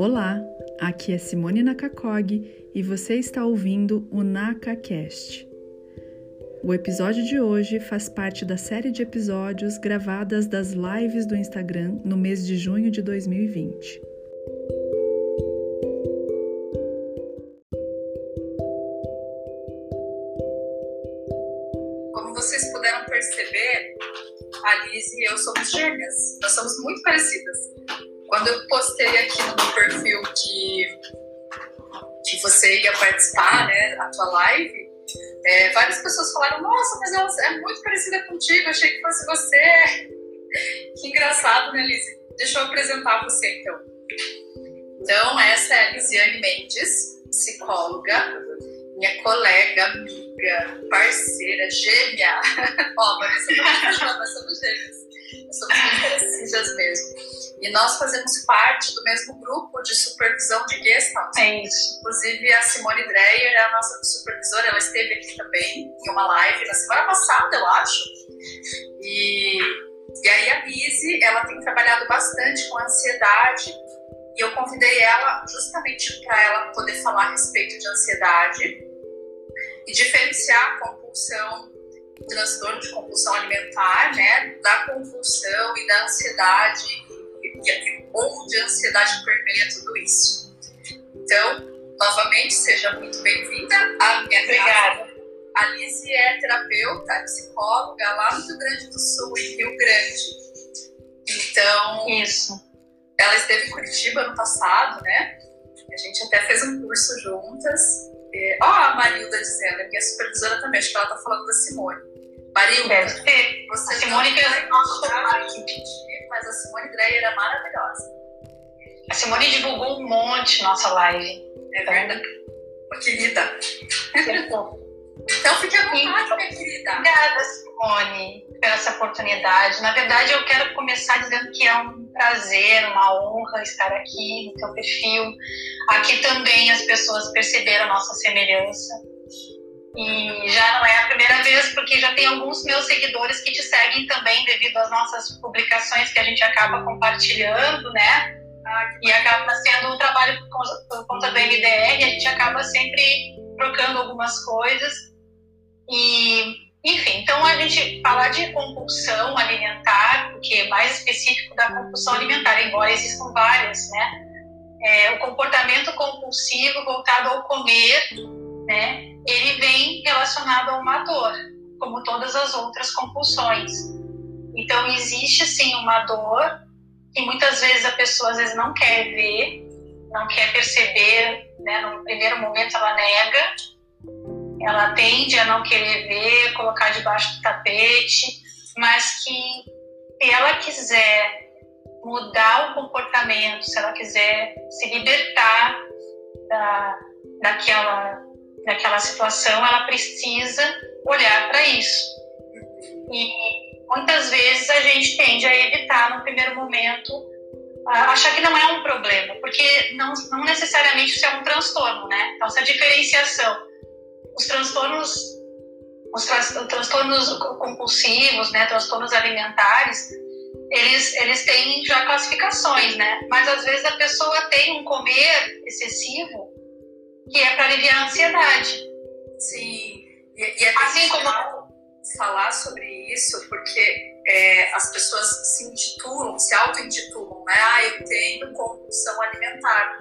Olá, aqui é Simone Nakakog e você está ouvindo o NakaCast. O episódio de hoje faz parte da série de episódios gravadas das lives do Instagram no mês de junho de 2020. Como vocês puderam perceber, a Liz e eu somos gêmeas. Nós somos muito parecidas. Quando eu postei aqui no meu perfil que, que você ia participar, né, a tua live, é, várias pessoas falaram, nossa, mas ela é muito parecida contigo, achei que fosse você. que engraçado, né, Liz? Deixa eu apresentar você, então. Então, essa é a Lisiane Mendes, psicóloga, minha colega, amiga, parceira, gêmea. Ó, oh, Vanessa, nós somos gêmeas. Nós somos parecidas mesmo. E nós fazemos parte do mesmo grupo de supervisão de Gestalt. É isso. Inclusive, a Simone Dreyer é a nossa supervisora, ela esteve aqui também em uma live na semana passada, eu acho. E, e aí a Lise, ela tem trabalhado bastante com ansiedade e eu convidei ela justamente para ela poder falar a respeito de ansiedade e diferenciar a compulsão transtorno de compulsão alimentar, né, da compulsão e da ansiedade ou de ansiedade permeia tudo isso. Então, novamente, seja muito bem-vinda à minha Obrigada. casa. A Lizzie é terapeuta, é psicóloga lá no Rio Grande do Sul, em Rio Grande. Então, isso. Ela esteve em Curitiba no passado, né? A gente até fez um curso juntas. Ó, oh, a Marilda dizendo, a minha supervisora também, acho que ela tá falando da Simone. Marilda, você a Simone que é nossa mas a Simone Dreyer era maravilhosa. A Simone divulgou um monte nossa live. É verdade. Uma querida. então fique à vontade, minha querida. Obrigada, Simone, por essa oportunidade. Na verdade, eu quero começar dizendo que é um prazer, uma honra estar aqui no teu perfil. Aqui também as pessoas perceberam a nossa semelhança e já não é a primeira vez, porque já tem alguns meus seguidores que te seguem também devido às nossas publicações que a gente acaba compartilhando, né? E acaba sendo um trabalho por conta do MDR, a gente acaba sempre trocando algumas coisas. E, enfim, então a gente falar de compulsão alimentar, porque é mais específico da compulsão alimentar, embora existam várias, né? É, o comportamento compulsivo voltado ao comer, né? Ele vem relacionado a uma dor, como todas as outras compulsões. Então, existe sim uma dor que muitas vezes a pessoa às vezes não quer ver, não quer perceber, né? no primeiro momento ela nega, ela tende a não querer ver, colocar debaixo do tapete, mas que se ela quiser mudar o comportamento, se ela quiser se libertar da, daquela daquela situação, ela precisa olhar para isso. E muitas vezes a gente tende a evitar no primeiro momento achar que não é um problema, porque não, não necessariamente isso é um transtorno, né? Então, essa diferenciação, os transtornos, os transtornos compulsivos, né, transtornos alimentares, eles, eles têm já classificações, né? Mas às vezes a pessoa tem um comer excessivo que é para aliviar a ansiedade. Sim, e, e é assim como falar sobre isso, porque é, as pessoas se intitulam, se auto-intitulam, né? Ah, eu tenho compulsão alimentar.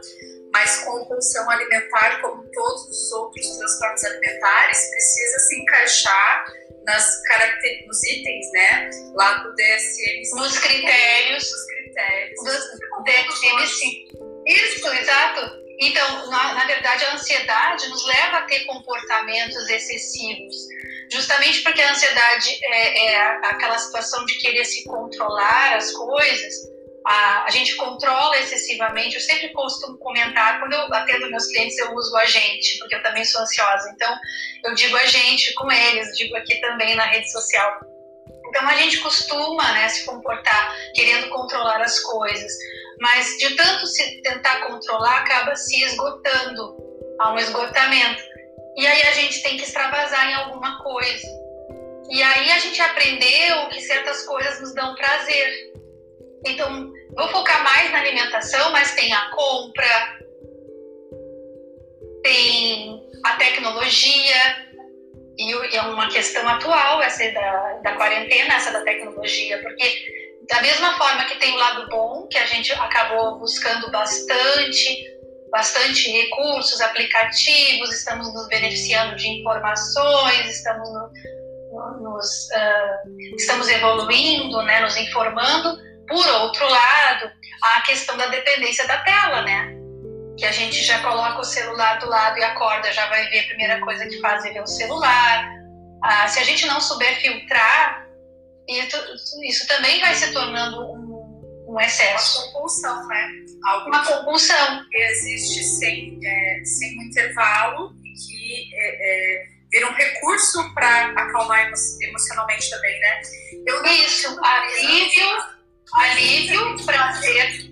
Mas compulsão alimentar, como todos os outros transtornos alimentares, precisa se encaixar nas caracter... nos itens, né? Lá do DSM. Nos critérios. Nos critérios. Dos DSM, Isso, exato então, na, na, verdade, a ansiedade nos leva a ter comportamentos excessivos, justamente porque a ansiedade é, é aquela situação de querer se controlar as coisas. A, a, gente controla excessivamente. Eu sempre costumo comentar, quando eu atendo meus clientes, eu uso a gente, porque eu também sou ansiosa. Então, eu digo a gente com eles, digo aqui também na rede social. Então, a gente costuma né, se comportar querendo controlar as coisas mas de tanto se tentar controlar, acaba se esgotando, há um esgotamento. E aí a gente tem que extravasar em alguma coisa. E aí a gente aprendeu que certas coisas nos dão prazer. Então, vou focar mais na alimentação, mas tem a compra, tem a tecnologia, e é uma questão atual essa da, da quarentena, essa da tecnologia, porque da mesma forma que tem o lado bom, que a gente acabou buscando bastante, bastante recursos, aplicativos, estamos nos beneficiando de informações, estamos, no, no, nos, uh, estamos evoluindo, né, nos informando. Por outro lado, a questão da dependência da tela, né? Que a gente já coloca o celular do lado e acorda, já vai ver a primeira coisa que faz é ver o celular. Ah, se a gente não souber filtrar, isso, isso também vai se tornando um, um excesso. Uma compulsão, né? Algo uma compulsão. Que existe sem, é, sem um intervalo e que é, é, vira um recurso para acalmar emocionalmente também, né? Eu isso, alívio, alívio, prazer.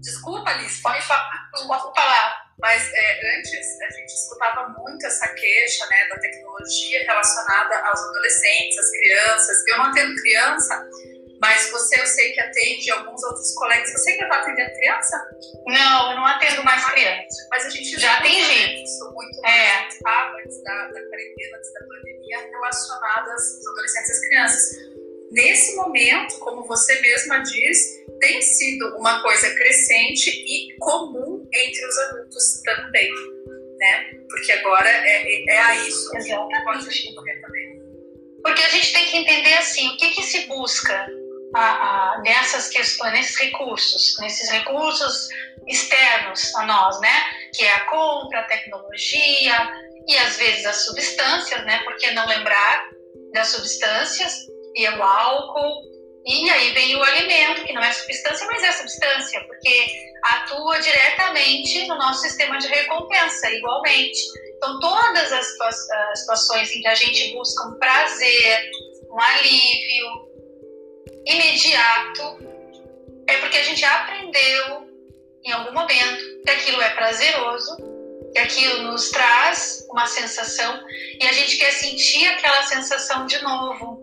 Desculpa, Alice. Pode falar. Pode falar. Mas é, antes a gente escutava muito essa queixa né, da tecnologia relacionada aos adolescentes, às crianças. Eu não atendo criança, mas você eu sei que atende alguns outros colegas. Você ainda está atendendo criança? Não, eu não atendo mais criança. Mas a gente já atendi. Isso muito é. antes da, da quarentena, antes da pandemia, relacionadas aos adolescentes e às crianças. Nesse momento, como você mesma diz, tem sido uma coisa crescente e comum entre os adultos também, né? Porque agora é, é, é a isso que pode recorrer também. Porque a gente tem que entender assim, o que, que se busca a, a, nessas questões, nesses recursos, nesses recursos externos a nós, né? Que é a compra, a tecnologia e às vezes as substâncias, né? Por que não lembrar das substâncias e o álcool e aí vem o alimento, que não é substância, mas é substância, porque atua diretamente no nosso sistema de recompensa, igualmente. Então, todas as situações em que a gente busca um prazer, um alívio imediato, é porque a gente aprendeu em algum momento que aquilo é prazeroso, que aquilo nos traz uma sensação e a gente quer sentir aquela sensação de novo.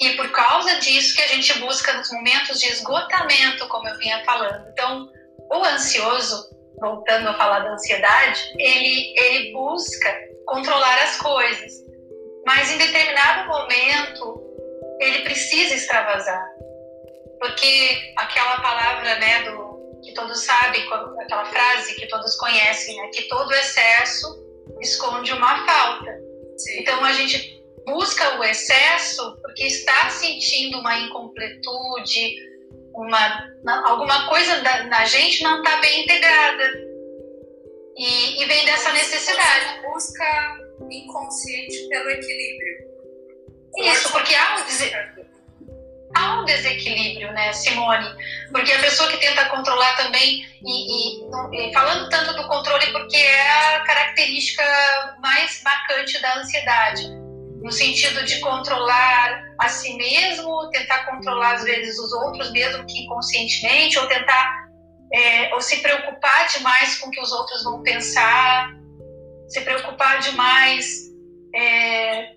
E por causa disso que a gente busca nos momentos de esgotamento, como eu vinha falando. Então, o ansioso, voltando a falar da ansiedade, ele, ele busca controlar as coisas. Mas em determinado momento, ele precisa extravasar. Porque aquela palavra, né, do, que todos sabem, aquela frase que todos conhecem, né, que todo excesso esconde uma falta. Sim. Então a gente busca o excesso porque está sentindo uma incompletude, uma, alguma coisa da, na gente não está bem integrada. E, e, vem dessa necessidade. Busca inconsciente pelo equilíbrio. Isso, porque há um, há um desequilíbrio, né, Simone? Porque a pessoa que tenta controlar também, e, e, e falando tanto do controle, porque é a característica mais marcante da ansiedade no sentido de controlar a si mesmo, tentar controlar às vezes os outros, mesmo que inconscientemente, ou tentar é, ou se preocupar demais com o que os outros vão pensar, se preocupar demais é,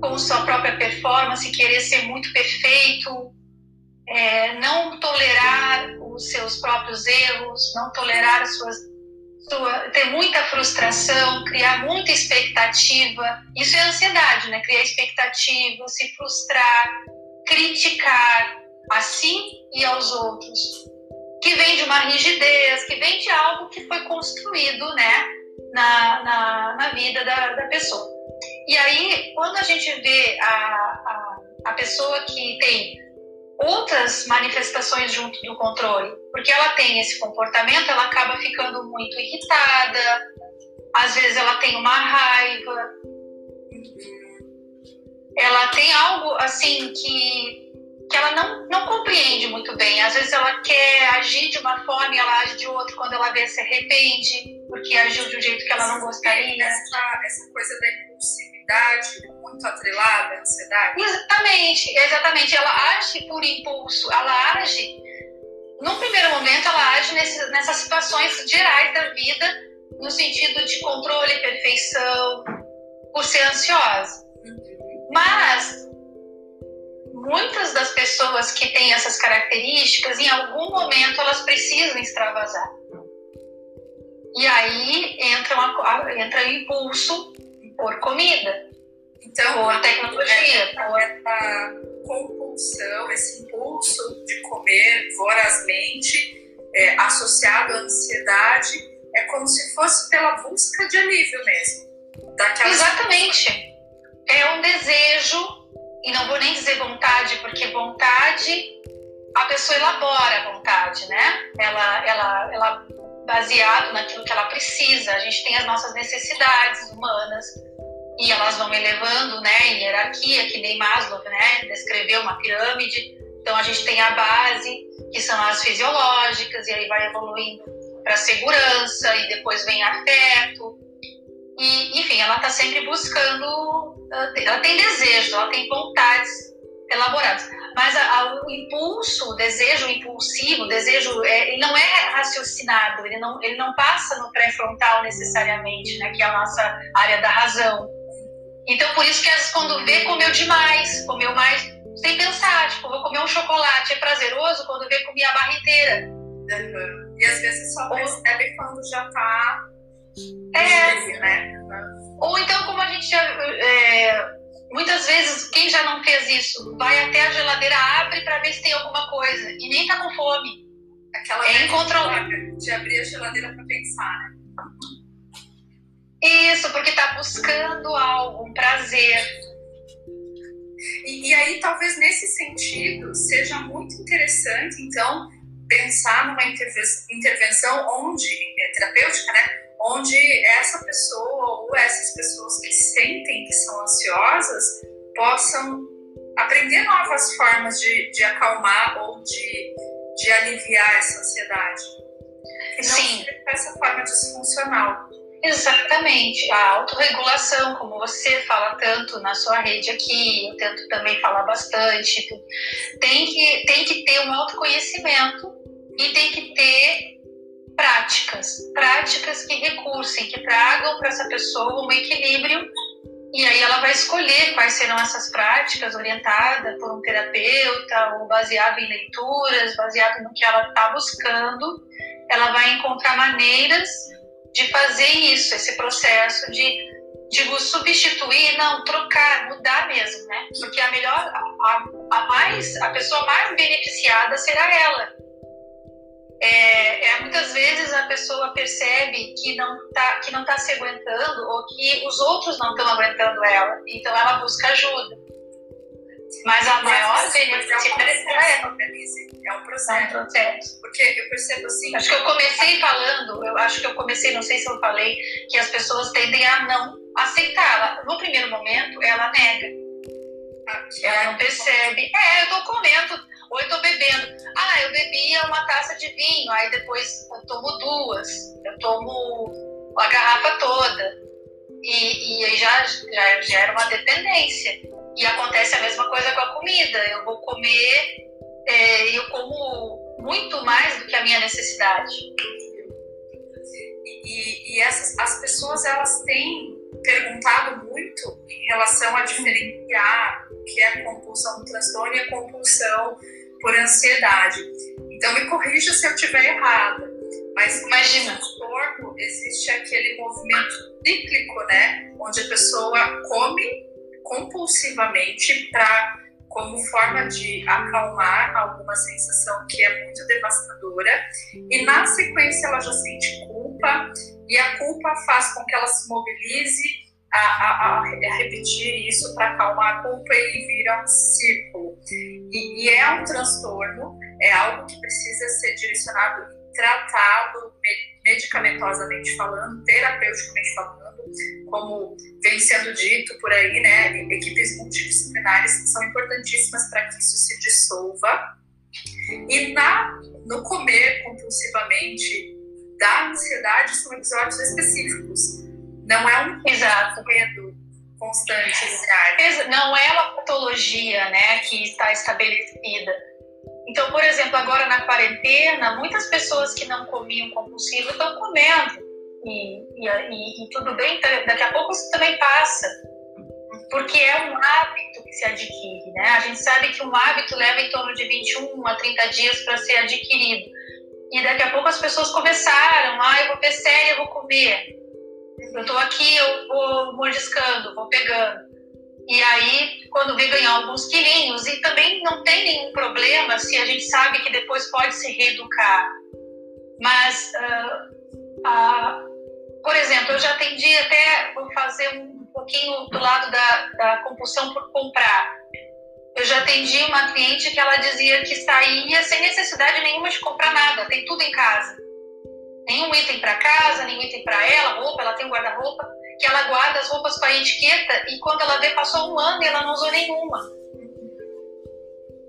com sua própria performance, querer ser muito perfeito, é, não tolerar os seus próprios erros, não tolerar as suas sua, ter muita frustração, criar muita expectativa. Isso é ansiedade, né? Criar expectativa, se frustrar, criticar a si e aos outros. Que vem de uma rigidez, que vem de algo que foi construído, né? Na, na, na vida da, da pessoa. E aí, quando a gente vê a, a, a pessoa que tem outras manifestações junto do controle, porque ela tem esse comportamento, ela acaba ficando muito irritada, às vezes ela tem uma raiva, ela tem algo assim que, que ela não, não compreende muito bem. Às vezes ela quer agir de uma forma e ela age de outra quando ela vê se arrepende, porque agiu de um jeito que ela não gostaria. Essa, essa coisa da impulsividade muito atrelada à ansiedade? Exatamente, exatamente. Ela age por impulso, ela age. No primeiro momento, ela age nesse, nessas situações gerais da vida, no sentido de controle, perfeição, por ser ansiosa. Mas, muitas das pessoas que têm essas características, em algum momento elas precisam extravasar. E aí entra, uma, entra o impulso por comida, então, por tecnologia, por... essa compulsão, esse impulso de comer vorazmente, é, associado à ansiedade, é como se fosse pela busca de alívio mesmo. Exatamente. É um desejo, e não vou nem dizer vontade, porque vontade, a pessoa elabora a vontade, né? Ela, ela, ela baseado naquilo que ela precisa. A gente tem as nossas necessidades humanas e elas vão elevando, né, em hierarquia, que nem Maslow, né, descreveu uma pirâmide. Então a gente tem a base, que são as fisiológicas, e aí vai evoluindo para segurança e depois vem afeto. E, enfim, ela está sempre buscando, ela tem desejos, ela tem vontades elaboradas. Mas a, a, o impulso, o desejo impulsivo, o desejo, é, ele não é raciocinado, ele não, ele não passa no pré-frontal necessariamente, né, que é a nossa área da razão. Então, por isso que às vezes quando vê, comeu demais, comeu mais, sem pensar, tipo, vou comer um chocolate, é prazeroso, quando vê, comi a barra inteira. Uhum. E às vezes só percebe quando já tá... É. Né? Ou então, como a gente já... É, Muitas vezes, quem já não fez isso, vai até a geladeira, abre para ver se tem alguma coisa e nem tá com fome. Aquela é incontrolável de abrir a geladeira para pensar, né? Isso, porque tá buscando algo, um prazer. E, e aí, talvez nesse sentido, seja muito interessante, então, pensar numa intervenção onde, é terapêutica, né? Onde essa pessoa ou essas pessoas que sentem que são ansiosas possam aprender novas formas de, de acalmar ou de, de aliviar essa ansiedade. E não Sim. essa forma disfuncional. Exatamente. A autorregulação, como você fala tanto na sua rede aqui, eu tento também falar bastante, tem que, tem que ter um autoconhecimento e tem que ter práticas, práticas que recursem, que tragam para essa pessoa um equilíbrio e aí ela vai escolher quais serão essas práticas, orientada por um terapeuta ou baseado em leituras, baseado no que ela está buscando. Ela vai encontrar maneiras de fazer isso, esse processo de digo substituir, não trocar, mudar mesmo, né? Porque a melhor, a, a mais, a pessoa mais beneficiada será ela é, é, muitas vezes a pessoa percebe que não está que não tá se aguentando ou que os outros não estão aguentando ela, então ela busca ajuda. Mas a maior beneficiária é ela. É um processo. É um processo. Porque eu percebo assim. Acho que eu comecei falando, eu acho que eu comecei, não sei se eu falei, que as pessoas tendem a não aceitar. No primeiro momento, ela nega. Ah, ela não percebe. É, eu tô comendo ou eu tô bebendo. Ah, eu bebia uma taça de vinho, aí depois eu tomo duas, eu tomo a garrafa toda. E, e aí já, já gera uma dependência. E acontece a mesma coisa com a comida. Eu vou comer, é, eu como muito mais do que a minha necessidade. E, e essas, as pessoas elas têm perguntado muito em relação a diferenciar o que é a compulsão do transtorno e a compulsão por ansiedade. Então me corrija se eu estiver errada, mas imagina, no corpo existe aquele movimento cíclico, né, onde a pessoa come compulsivamente para como forma de acalmar alguma sensação que é muito devastadora e na sequência ela já sente culpa e a culpa faz com que ela se mobilize a, a, a repetir isso para acalmar a culpa e vira um círculo. E, e, é um transtorno, é algo que precisa ser direcionado tratado medicamentosamente falando, terapeuticamente falando, como vem sendo dito por aí, né? Equipes multidisciplinares são importantíssimas para que isso se dissolva. E na, no comer compulsivamente da ansiedade são episódios específicos não é um Exato. medo constante, diário. Não é uma patologia né, que está estabelecida. Então, por exemplo, agora na quarentena, muitas pessoas que não comiam compulsivo estão comendo. E, e, e, e tudo bem, daqui a pouco isso também passa. porque é um hábito que se adquire, né? A gente sabe que um hábito leva em torno de 21 a 30 dias para ser adquirido. E daqui a pouco as pessoas começaram, ah, eu vou ver série, eu vou comer. Eu estou aqui, eu vou mordiscando, vou pegando. E aí, quando vem ganhar alguns quilinhos, e também não tem nenhum problema se a gente sabe que depois pode se reeducar. Mas, uh, uh, por exemplo, eu já atendi até, vou fazer um pouquinho do lado da, da compulsão por comprar. Eu já atendi uma cliente que ela dizia que saía sem necessidade nenhuma de comprar nada, tem tudo em casa. Nenhum item para casa, nenhum item para ela, roupa, ela tem um guarda-roupa, que ela guarda as roupas com a etiqueta e quando ela vê, passou um ano e ela não usou nenhuma.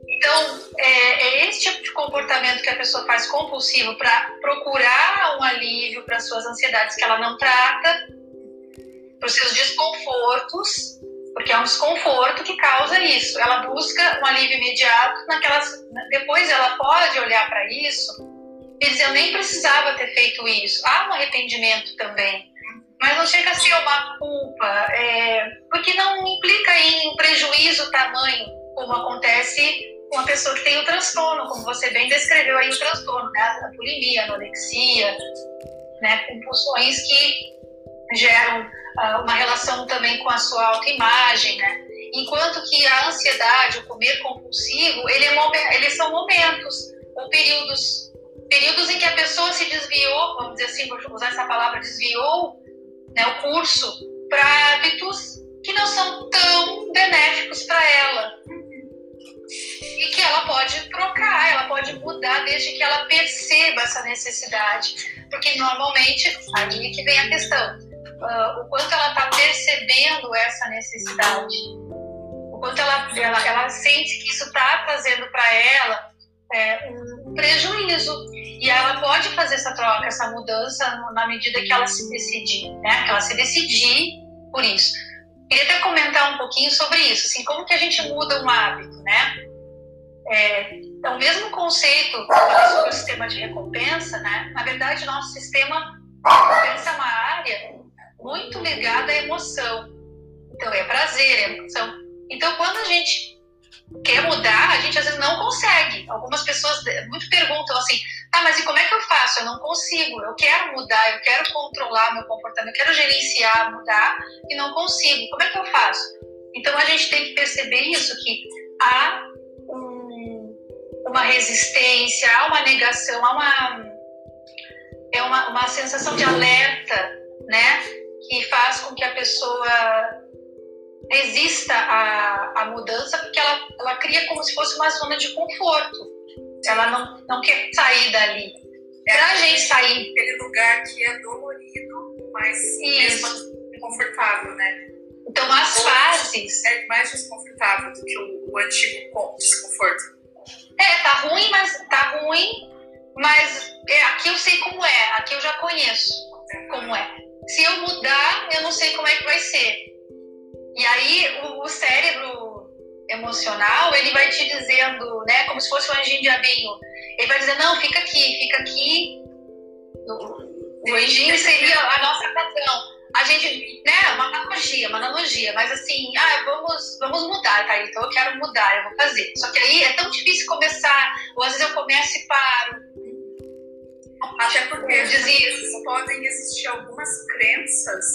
Então, é, é esse tipo de comportamento que a pessoa faz compulsivo para procurar um alívio para suas ansiedades que ela não trata, para os seus desconfortos, porque é um desconforto que causa isso. Ela busca um alívio imediato, naquelas, depois ela pode olhar para isso e dizer: eu nem precisava ter feito isso. Há um arrependimento também, mas não chega a ser uma culpa, é, porque não implica em prejuízo tamanho, como acontece com a pessoa que tem o transtorno, como você bem descreveu aí o transtorno, né? a bulimia, a anorexia, né? compulsões que geram uh, uma relação também com a sua autoimagem, né? Enquanto que a ansiedade, o comer compulsivo, ele é, eles são momentos ou períodos, períodos em que a pessoa se desviou, vamos dizer assim, vou usar essa palavra, desviou né, o curso para hábitos que não são tão benéficos para ela. E que ela pode trocar, ela pode mudar desde que ela perceba essa necessidade. Porque normalmente, aí é que vem a questão uh, o quanto ela está percebendo essa necessidade, o quanto ela, ela, ela sente que isso está trazendo para ela é, um prejuízo. E ela pode fazer essa troca, essa mudança, na medida que ela se decidir, né? Que ela se decidir por isso. Queria até comentar um pouquinho sobre isso, assim, como que a gente muda um hábito, né? É, então, o mesmo conceito sobre o sistema de recompensa, né? Na verdade, nosso sistema de recompensa é uma área muito ligada à emoção. Então, é prazer, é emoção. Então, quando a gente quer mudar, a gente às vezes não consegue. Algumas pessoas muito perguntam assim: ah, mas e como é que eu faço? Eu não consigo. Eu quero mudar, eu quero controlar meu comportamento, eu quero gerenciar, mudar e não consigo. Como é que eu faço? Então, a gente tem que perceber isso: que há um, uma resistência, há uma negação, há uma, é uma, uma sensação de alerta, né? Que faz com que a pessoa resista à, à mudança, porque ela, ela cria como se fosse uma zona de conforto. Ela não, não quer sair dali. É pra a gente sair. Aquele lugar que é dolorido, mas Isso. mesmo confortável, né? Então, as Ou fases. É mais desconfortável do que o, o antigo desconforto. É, tá ruim, mas tá ruim, mas é, aqui eu sei como é, aqui eu já conheço como é se eu mudar, eu não sei como é que vai ser. E aí o, o cérebro emocional, ele vai te dizendo, né, como se fosse um anjinho diabinho. Ele vai dizer, não, fica aqui, fica aqui. O, o anjinho seria a nossa patrão. A gente, né, uma analogia, uma analogia, mas assim, ah, vamos, vamos mudar, tá? Então eu quero mudar, eu vou fazer. Só que aí é tão difícil começar, ou às vezes eu começo e paro até porque vezes podem existir algumas crenças,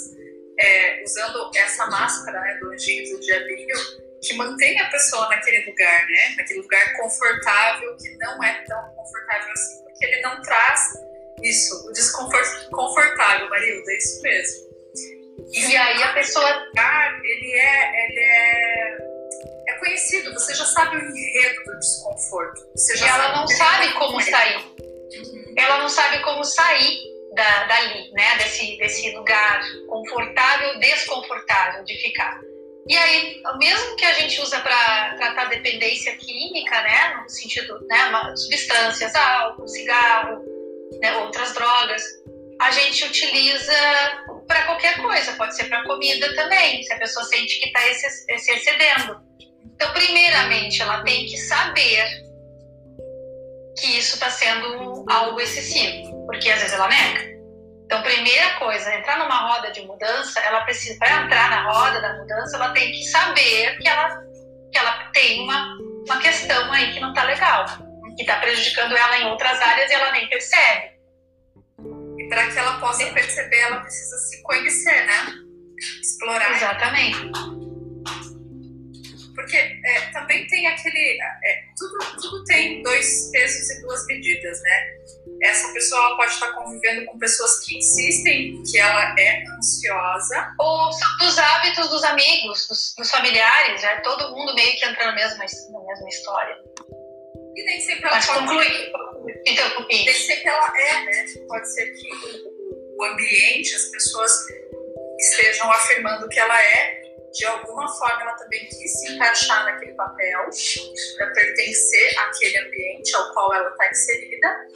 é, usando essa máscara né, do anjinho do diabinho, que mantém a pessoa naquele lugar, né? Naquele lugar confortável, que não é tão confortável assim, porque ele não traz isso, o desconforto confortável, Marilda, é isso mesmo. E, aí a pessoa. Ele é, ele é, é conhecido, você já sabe o enredo do desconforto. Você já e ela não sabe como sair ela não sabe como sair da, dali, né? Desse, desse lugar confortável, desconfortável de ficar. E aí, mesmo que a gente usa para tratar dependência química, né, no sentido, né, substâncias, álcool, cigarro, né, outras drogas, a gente utiliza para qualquer coisa, pode ser para comida também, se a pessoa sente que está se excedendo. Então, primeiramente, ela tem que saber que isso está sendo algo excessivo, porque às vezes ela nega. Então, primeira coisa, entrar numa roda de mudança, ela precisa, para entrar na roda da mudança, ela tem que saber que ela, que ela tem uma, uma questão aí que não está legal, que está prejudicando ela em outras áreas e ela nem percebe. E para que ela possa perceber, ela precisa se conhecer, né? Explorar. Exatamente. Porque é, também tem aquele. É, tudo, tudo tem dois pesos e duas medidas, né? Essa pessoa pode estar convivendo com pessoas que insistem que ela é ansiosa. Ou dos hábitos dos amigos, dos, dos familiares, né? Todo mundo meio que entra na mesma, na mesma história. E nem sempre ela Mas pode. concluir. Então, Nem sempre ela é, né? Pode ser que o ambiente, as pessoas estejam afirmando que ela é de alguma forma ela também quis se encaixar naquele papel para pertencer àquele ambiente ao qual ela está inserida.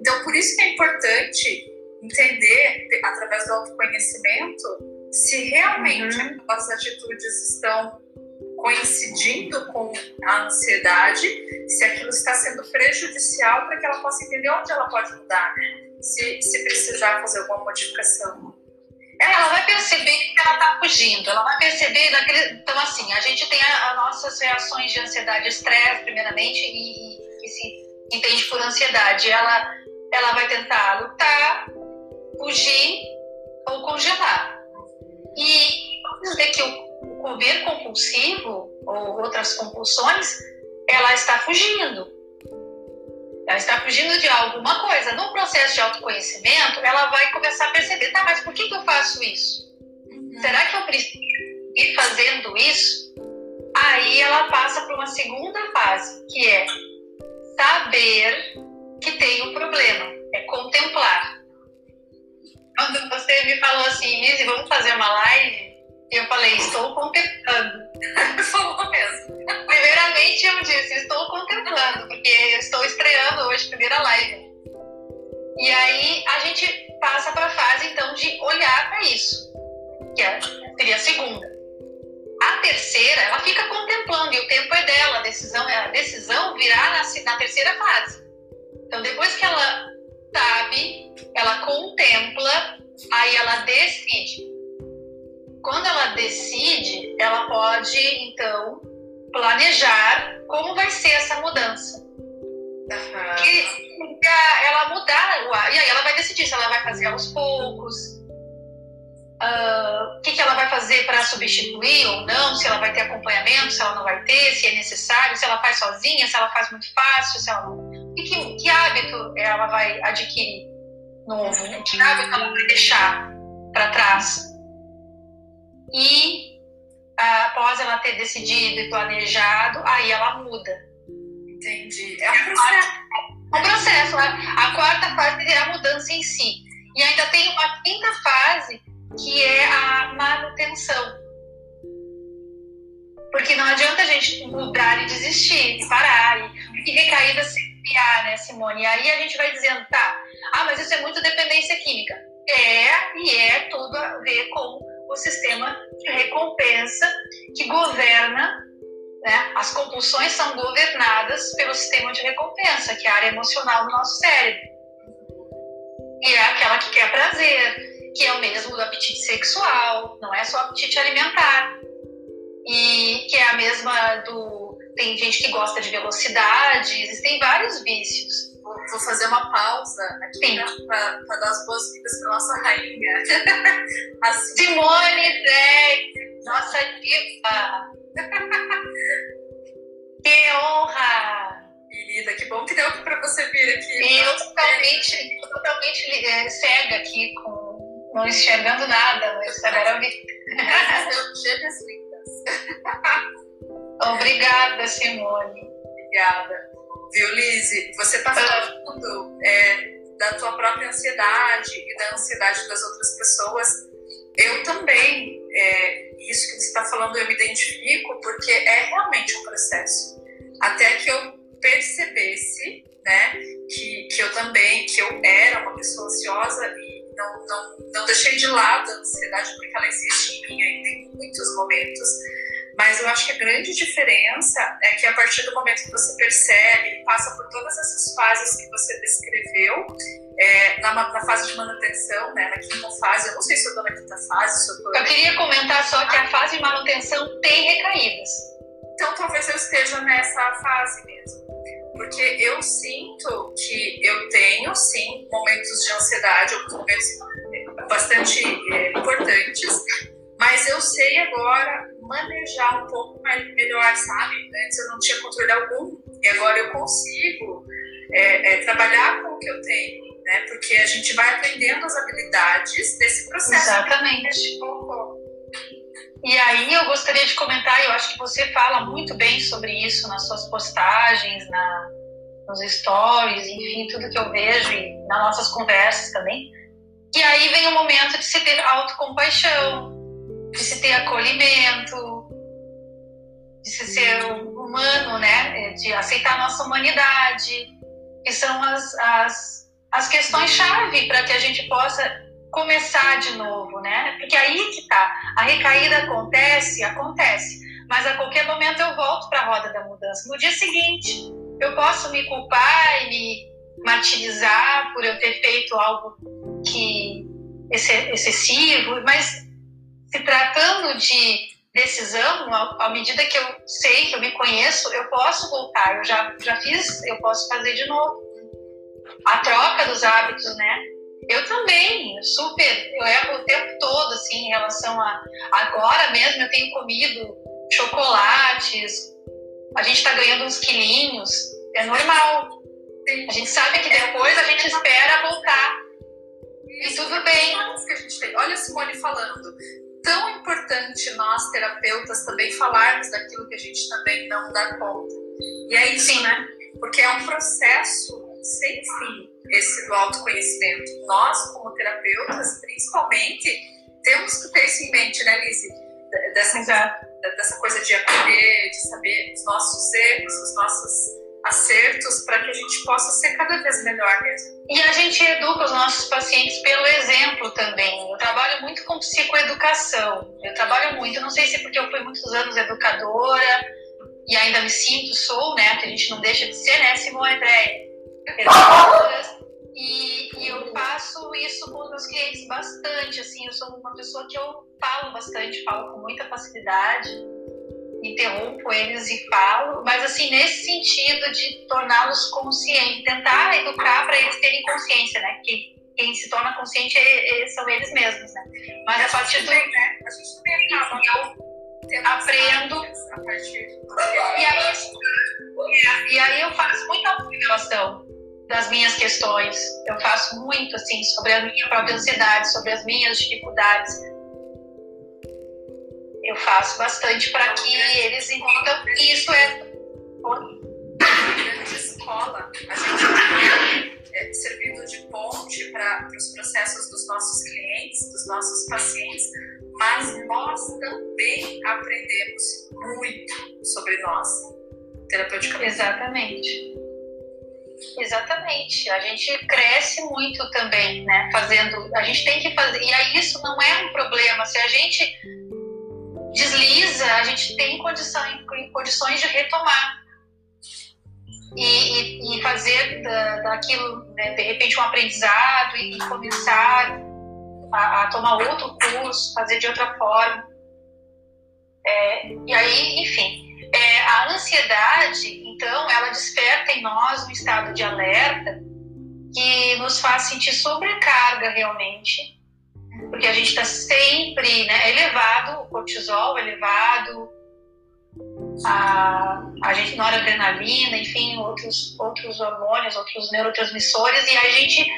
Então, por isso que é importante entender, através do autoconhecimento, se realmente Uhum. as atitudes estão coincidindo com a ansiedade, se aquilo está sendo prejudicial para que ela possa entender onde ela pode mudar, né? Se, se precisar fazer alguma modificação. Ela vai perceber que ela está fugindo, ela vai perceber daquele. Então, assim, a gente tem as nossas reações de ansiedade, estresse, primeiramente, e, e, se entende por ansiedade. Ela, ela vai tentar lutar, fugir ou congelar. E vamos dizer que o comer compulsivo ou outras compulsões, ela está fugindo. Ela está fugindo de alguma coisa. No processo de autoconhecimento, ela vai começar a perceber, tá, mas por que, que eu faço isso? Será que eu preciso ir fazendo isso? Aí ela passa para uma segunda fase, que é saber que tem um problema, é contemplar. Quando você me falou assim, Lizzie, vamos fazer uma live, eu falei, estou contemplando. Eu disse, estou contemplando, porque estou estreando hoje primeira live. E aí a gente passa para a fase então de olhar para isso, que é, seria a segunda. A terceira, ela fica contemplando e o tempo é dela, a decisão, a decisão virá na, na terceira fase. Então depois que ela sabe, ela contempla, aí ela decide. Quando ela decide, ela pode então planejar como vai ser essa mudança. Uhum. Que ela mudar. E aí ela vai decidir se ela vai fazer aos poucos, uh, o que, que ela vai fazer para substituir ou não, se ela vai ter acompanhamento, se ela não vai ter, se é necessário, se ela faz sozinha, se ela faz muito fácil, se ela não. E que, que hábito ela vai adquirir novo, né? que hábito ela vai deixar para trás. E após ela ter decidido e planejado, aí ela muda. Entendi. É um processo. O processo, a, a quarta fase é a mudança em si. E ainda tem uma quinta fase que é a manutenção. Porque não adianta a gente mudar e desistir, e parar, e, e recaída se criar, né, Simone? E aí a gente vai dizendo, tá, ah, mas isso é muito dependência química. É, e é tudo a ver com o sistema de recompensa que governa né? As compulsões são governadas pelo sistema de recompensa, que é a área emocional do nosso cérebro. E é aquela que quer prazer, que é o mesmo do apetite sexual, não é só apetite alimentar. E que é a mesma do. Tem gente que gosta de velocidade, existem vários vícios. Vou, vou fazer uma pausa aqui para dar as boas-vindas para nossa rainha. assim, Simone Drake, nossa diva! que honra! querida, que bom que deu para você vir aqui. E eu totalmente, totalmente é, cega aqui, com, não enxergando nada, mas agora eu vi. Gêmeas lindas. Obrigada, Simone. Obrigada. Viu, Lizzie? Você está falando é, da tua própria ansiedade e da ansiedade das outras pessoas. Eu também, é, isso que você está falando, eu me identifico, porque é realmente um processo. Até que eu percebesse, né, que, que eu também, que eu era uma pessoa ansiosa e não, não, não deixei de lado a ansiedade, porque ela existe em mim ainda em muitos momentos, Mas eu acho que a grande diferença é que a partir do momento que você percebe, passa por todas essas fases que você descreveu, é, na, na, fase de manutenção, né, na quinta fase, eu não sei se eu estou na quinta fase, se eu. Eu queria comentar só que a fase de manutenção tem recaídas. Então talvez eu esteja nessa fase mesmo. Porque eu sinto que eu tenho, sim, momentos de ansiedade, momentos bastante é, importantes, mas eu sei agora manejar um pouco melhor, sabe? Antes eu não tinha controle algum e agora eu consigo é, é, trabalhar com o que eu tenho, né? Porque a gente vai aprendendo as habilidades desse processo. Exatamente. E aí eu gostaria de comentar, eu acho que você fala muito bem sobre isso nas suas postagens, na, nos stories, enfim, tudo que eu vejo e nas nossas conversas também. E aí vem o momento de se ter autocompaixão, de se ter acolhimento, de se ser humano, né? De aceitar nossa humanidade, que são as, as, as questões-chave para que a gente possa começar de novo, né? Porque aí que tá. A recaída acontece, acontece, mas a qualquer momento eu volto para a roda da mudança. No dia seguinte, eu posso me culpar e me martirizar por eu ter feito algo que excessivo, mas se tratando de decisão, à medida que eu sei, que eu me conheço, eu posso voltar. Eu já, já fiz, eu posso fazer de novo. A troca dos hábitos, né? Eu também, super, eu erro o tempo todo, assim, em relação a. Agora mesmo eu tenho comido chocolates, a gente está ganhando uns quilinhos, é normal. A gente sabe que depois a gente espera voltar. E tudo bem. Olha a Simone falando tão importante nós, terapeutas, também falarmos daquilo que a gente também não dá conta. E é isso, Sim. né? Porque é um processo sem fim, esse do autoconhecimento. Nós, como terapeutas, principalmente, temos que ter isso em mente, né, Lizzie? Dessa, dessa coisa de acolher, de saber os nossos erros, os nossos acertos para que a gente possa ser cada vez melhor mesmo. E a gente educa os nossos pacientes pelo exemplo também. Eu trabalho muito com psicoeducação. Eu trabalho muito, não sei se é porque eu fui muitos anos educadora e ainda me sinto, sou, né? Que a gente não deixa de ser, né, Simone Andréia? E, e, eu faço isso com os meus clientes bastante, assim, eu sou uma pessoa que eu falo bastante, falo com muita facilidade interrompo eles e falo, mas assim, nesse sentido de torná-los conscientes, tentar educar para eles terem consciência, né? Que quem se torna consciente é, é, são eles mesmos, né? Mas a, a partir do. Né? A gente também acaba. Eu aprendo. A partir e, aí, e aí eu faço muita observação das minhas questões. Eu faço muito, assim, sobre a minha própria ansiedade, sobre as minhas dificuldades eu faço bastante para que eles entendam que isso é. Grande escola, a gente é servindo de ponte para os processos dos nossos clientes, dos nossos pacientes, mas nós também aprendemos muito sobre nós, terapeuticamente. Exatamente. Exatamente. A gente cresce muito também, né? Fazendo. A gente tem que fazer. E aí isso não é um problema. Se a gente desliza, a gente tem condições, condições de retomar e, e, e fazer da, daquilo, né, de repente, um aprendizado e, e começar a, a, tomar outro curso, fazer de outra forma. É, e aí, enfim, é, a ansiedade, então, ela desperta em nós um estado de alerta que nos faz sentir sobrecarga realmente porque a gente está sempre né, elevado, o cortisol elevado, a, a gente noradrenalina, enfim, outros, outros hormônios, outros neurotransmissores, e a gente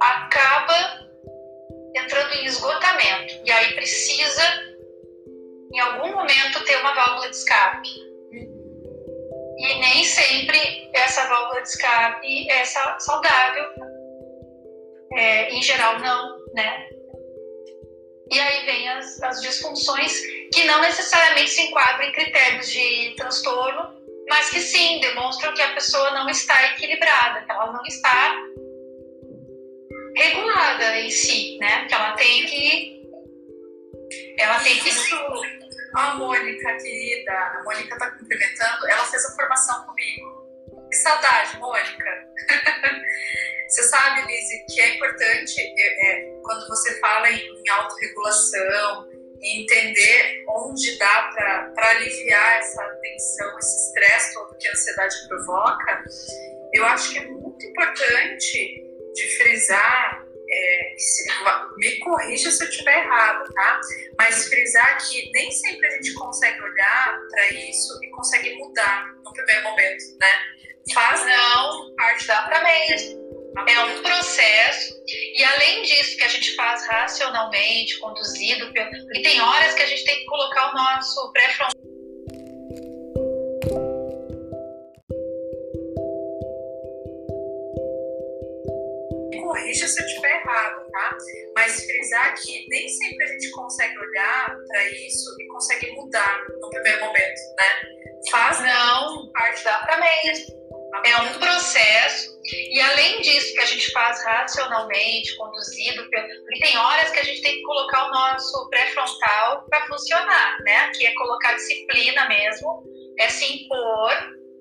acaba entrando em esgotamento. E aí precisa, em algum momento, ter uma válvula de escape. E nem sempre essa válvula de escape é saudável. É, em geral, não, né? E aí vem as, as disfunções que não necessariamente se enquadram em critérios de transtorno, mas que sim demonstram que a pessoa não está equilibrada, que ela não está regulada em si, né? Que ela tem que ela tem que isso, A Mônica, querida, a Mônica está cumprimentando, ela fez a formação comigo. Que saudade, Mônica. você sabe, Lise, que é importante é, é, quando você fala em, em autorregulação, entender onde dá para aliviar essa tensão, esse estresse todo que a ansiedade provoca, eu acho que é muito importante de frisar é, me corrija se eu estiver errado, tá? Mas frisar que nem sempre a gente consegue olhar para isso e consegue mudar no primeiro momento, né? Faz não parte da mente. É um processo, e além disso que a gente faz racionalmente, conduzido, pelo... e tem horas que a gente tem que colocar o nosso pré-frontal corrija se eu estiver errado, tá? Mas frisar que nem sempre a gente consegue olhar para isso e consegue mudar no primeiro momento, né? Faz não parte exatamente. É um processo e além disso que a gente faz racionalmente, conduzido, porque tem horas que a gente tem que colocar o nosso pré-frontal para funcionar, né? Que é colocar disciplina mesmo, é se impor.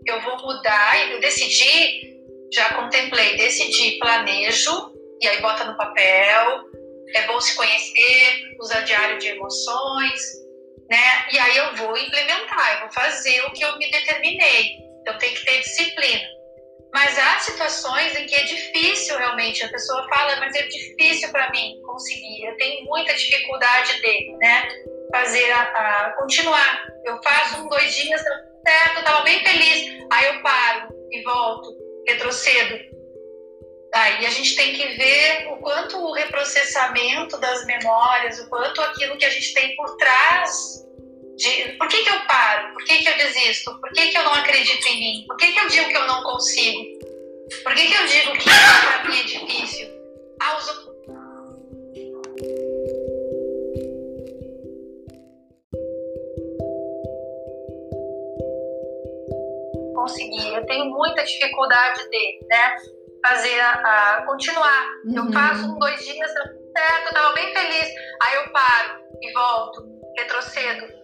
Eu vou mudar eu decidi, já contemplei, decidi, planejo e aí bota no papel. É bom se conhecer, usar diário de emoções, né? E aí eu vou implementar, eu vou fazer o que eu me determinei. Então tem que ter disciplina. Mas há situações em que é difícil realmente. A pessoa fala, mas é difícil para mim conseguir. Eu tenho muita dificuldade de, né? Fazer a, a continuar. Eu faço um, dois dias, certo, estava bem feliz. Aí eu paro e volto, retrocedo Aí a gente tem que ver o quanto o reprocessamento das memórias, o quanto aquilo que a gente tem por trás de por que, que eu paro, por que, que eu desisto, por que, que eu não acredito em mim, por que, que eu digo que eu não consigo, por que, que eu digo que para mim é difícil. Ah, os... conseguir, eu tenho muita dificuldade de, né? fazer a, a continuar. Uhum. Eu faço um, dois dias, certo, eu tava bem feliz. Aí eu paro e volto, retrocedo.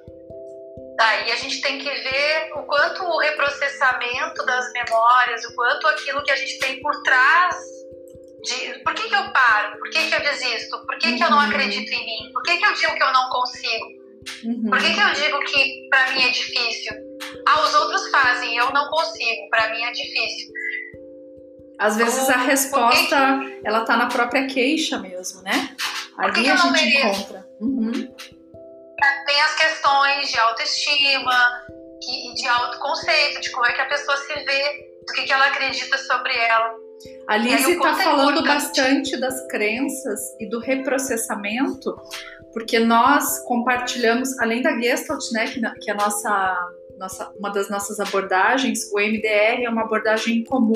Daí a gente tem que ver o quanto o reprocessamento das memórias, o quanto aquilo que a gente tem por trás de por que, que eu paro, por que, que eu desisto, por que, que eu não uhum. acredito em mim, por que, que eu digo que eu não consigo, uhum. por que, que eu digo que para mim é difícil. Ah, os outros fazem, eu não consigo, para mim é difícil. Às vezes a resposta ela tá na própria queixa mesmo, né? Ali a gente encontra. Uhum. Tem as questões de autoestima, e de autoconceito, de como é que a pessoa se vê, do que, que ela acredita sobre ela. A Lizzie está falando bastante das crenças e do reprocessamento, porque nós compartilhamos, além da Gestalt, né, que é a nossa nossa, uma das nossas abordagens, o MDR é uma abordagem comum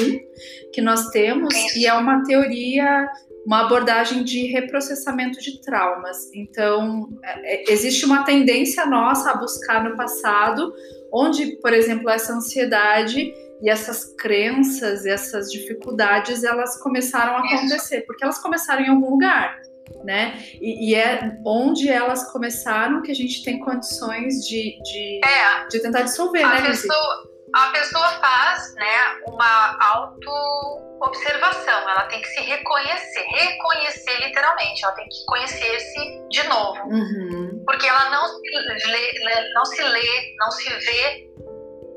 que nós temos e é uma teoria, uma abordagem de reprocessamento de traumas. Então, é, é, existe uma tendência nossa a buscar no passado, onde, por exemplo, essa ansiedade e essas crenças, essas dificuldades, elas começaram a acontecer, porque elas começaram em algum lugar né? E, e, é onde elas começaram que a gente tem condições de, de, é, de tentar dissolver, a né, pessoa, A pessoa faz né, uma auto-observação, ela tem que se reconhecer, reconhecer literalmente, ela tem que conhecer-se de novo. Uhum. Porque ela não se, lê, não se lê, não se vê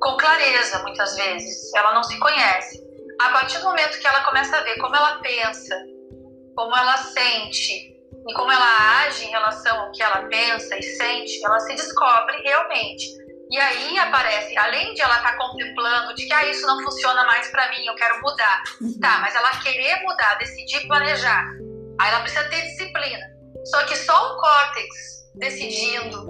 com clareza, muitas vezes. Ela não se conhece. A partir do momento que ela começa a ver como ela pensa, como ela sente e como ela age em relação ao que ela pensa e sente, ela se descobre realmente. E aí aparece, além de ela estar tá contemplando de que ah, isso não funciona mais para mim, eu quero mudar. Uhum. Tá, mas ela querer mudar, decidir planejar. Aí ela precisa ter disciplina. Só que só o córtex decidindo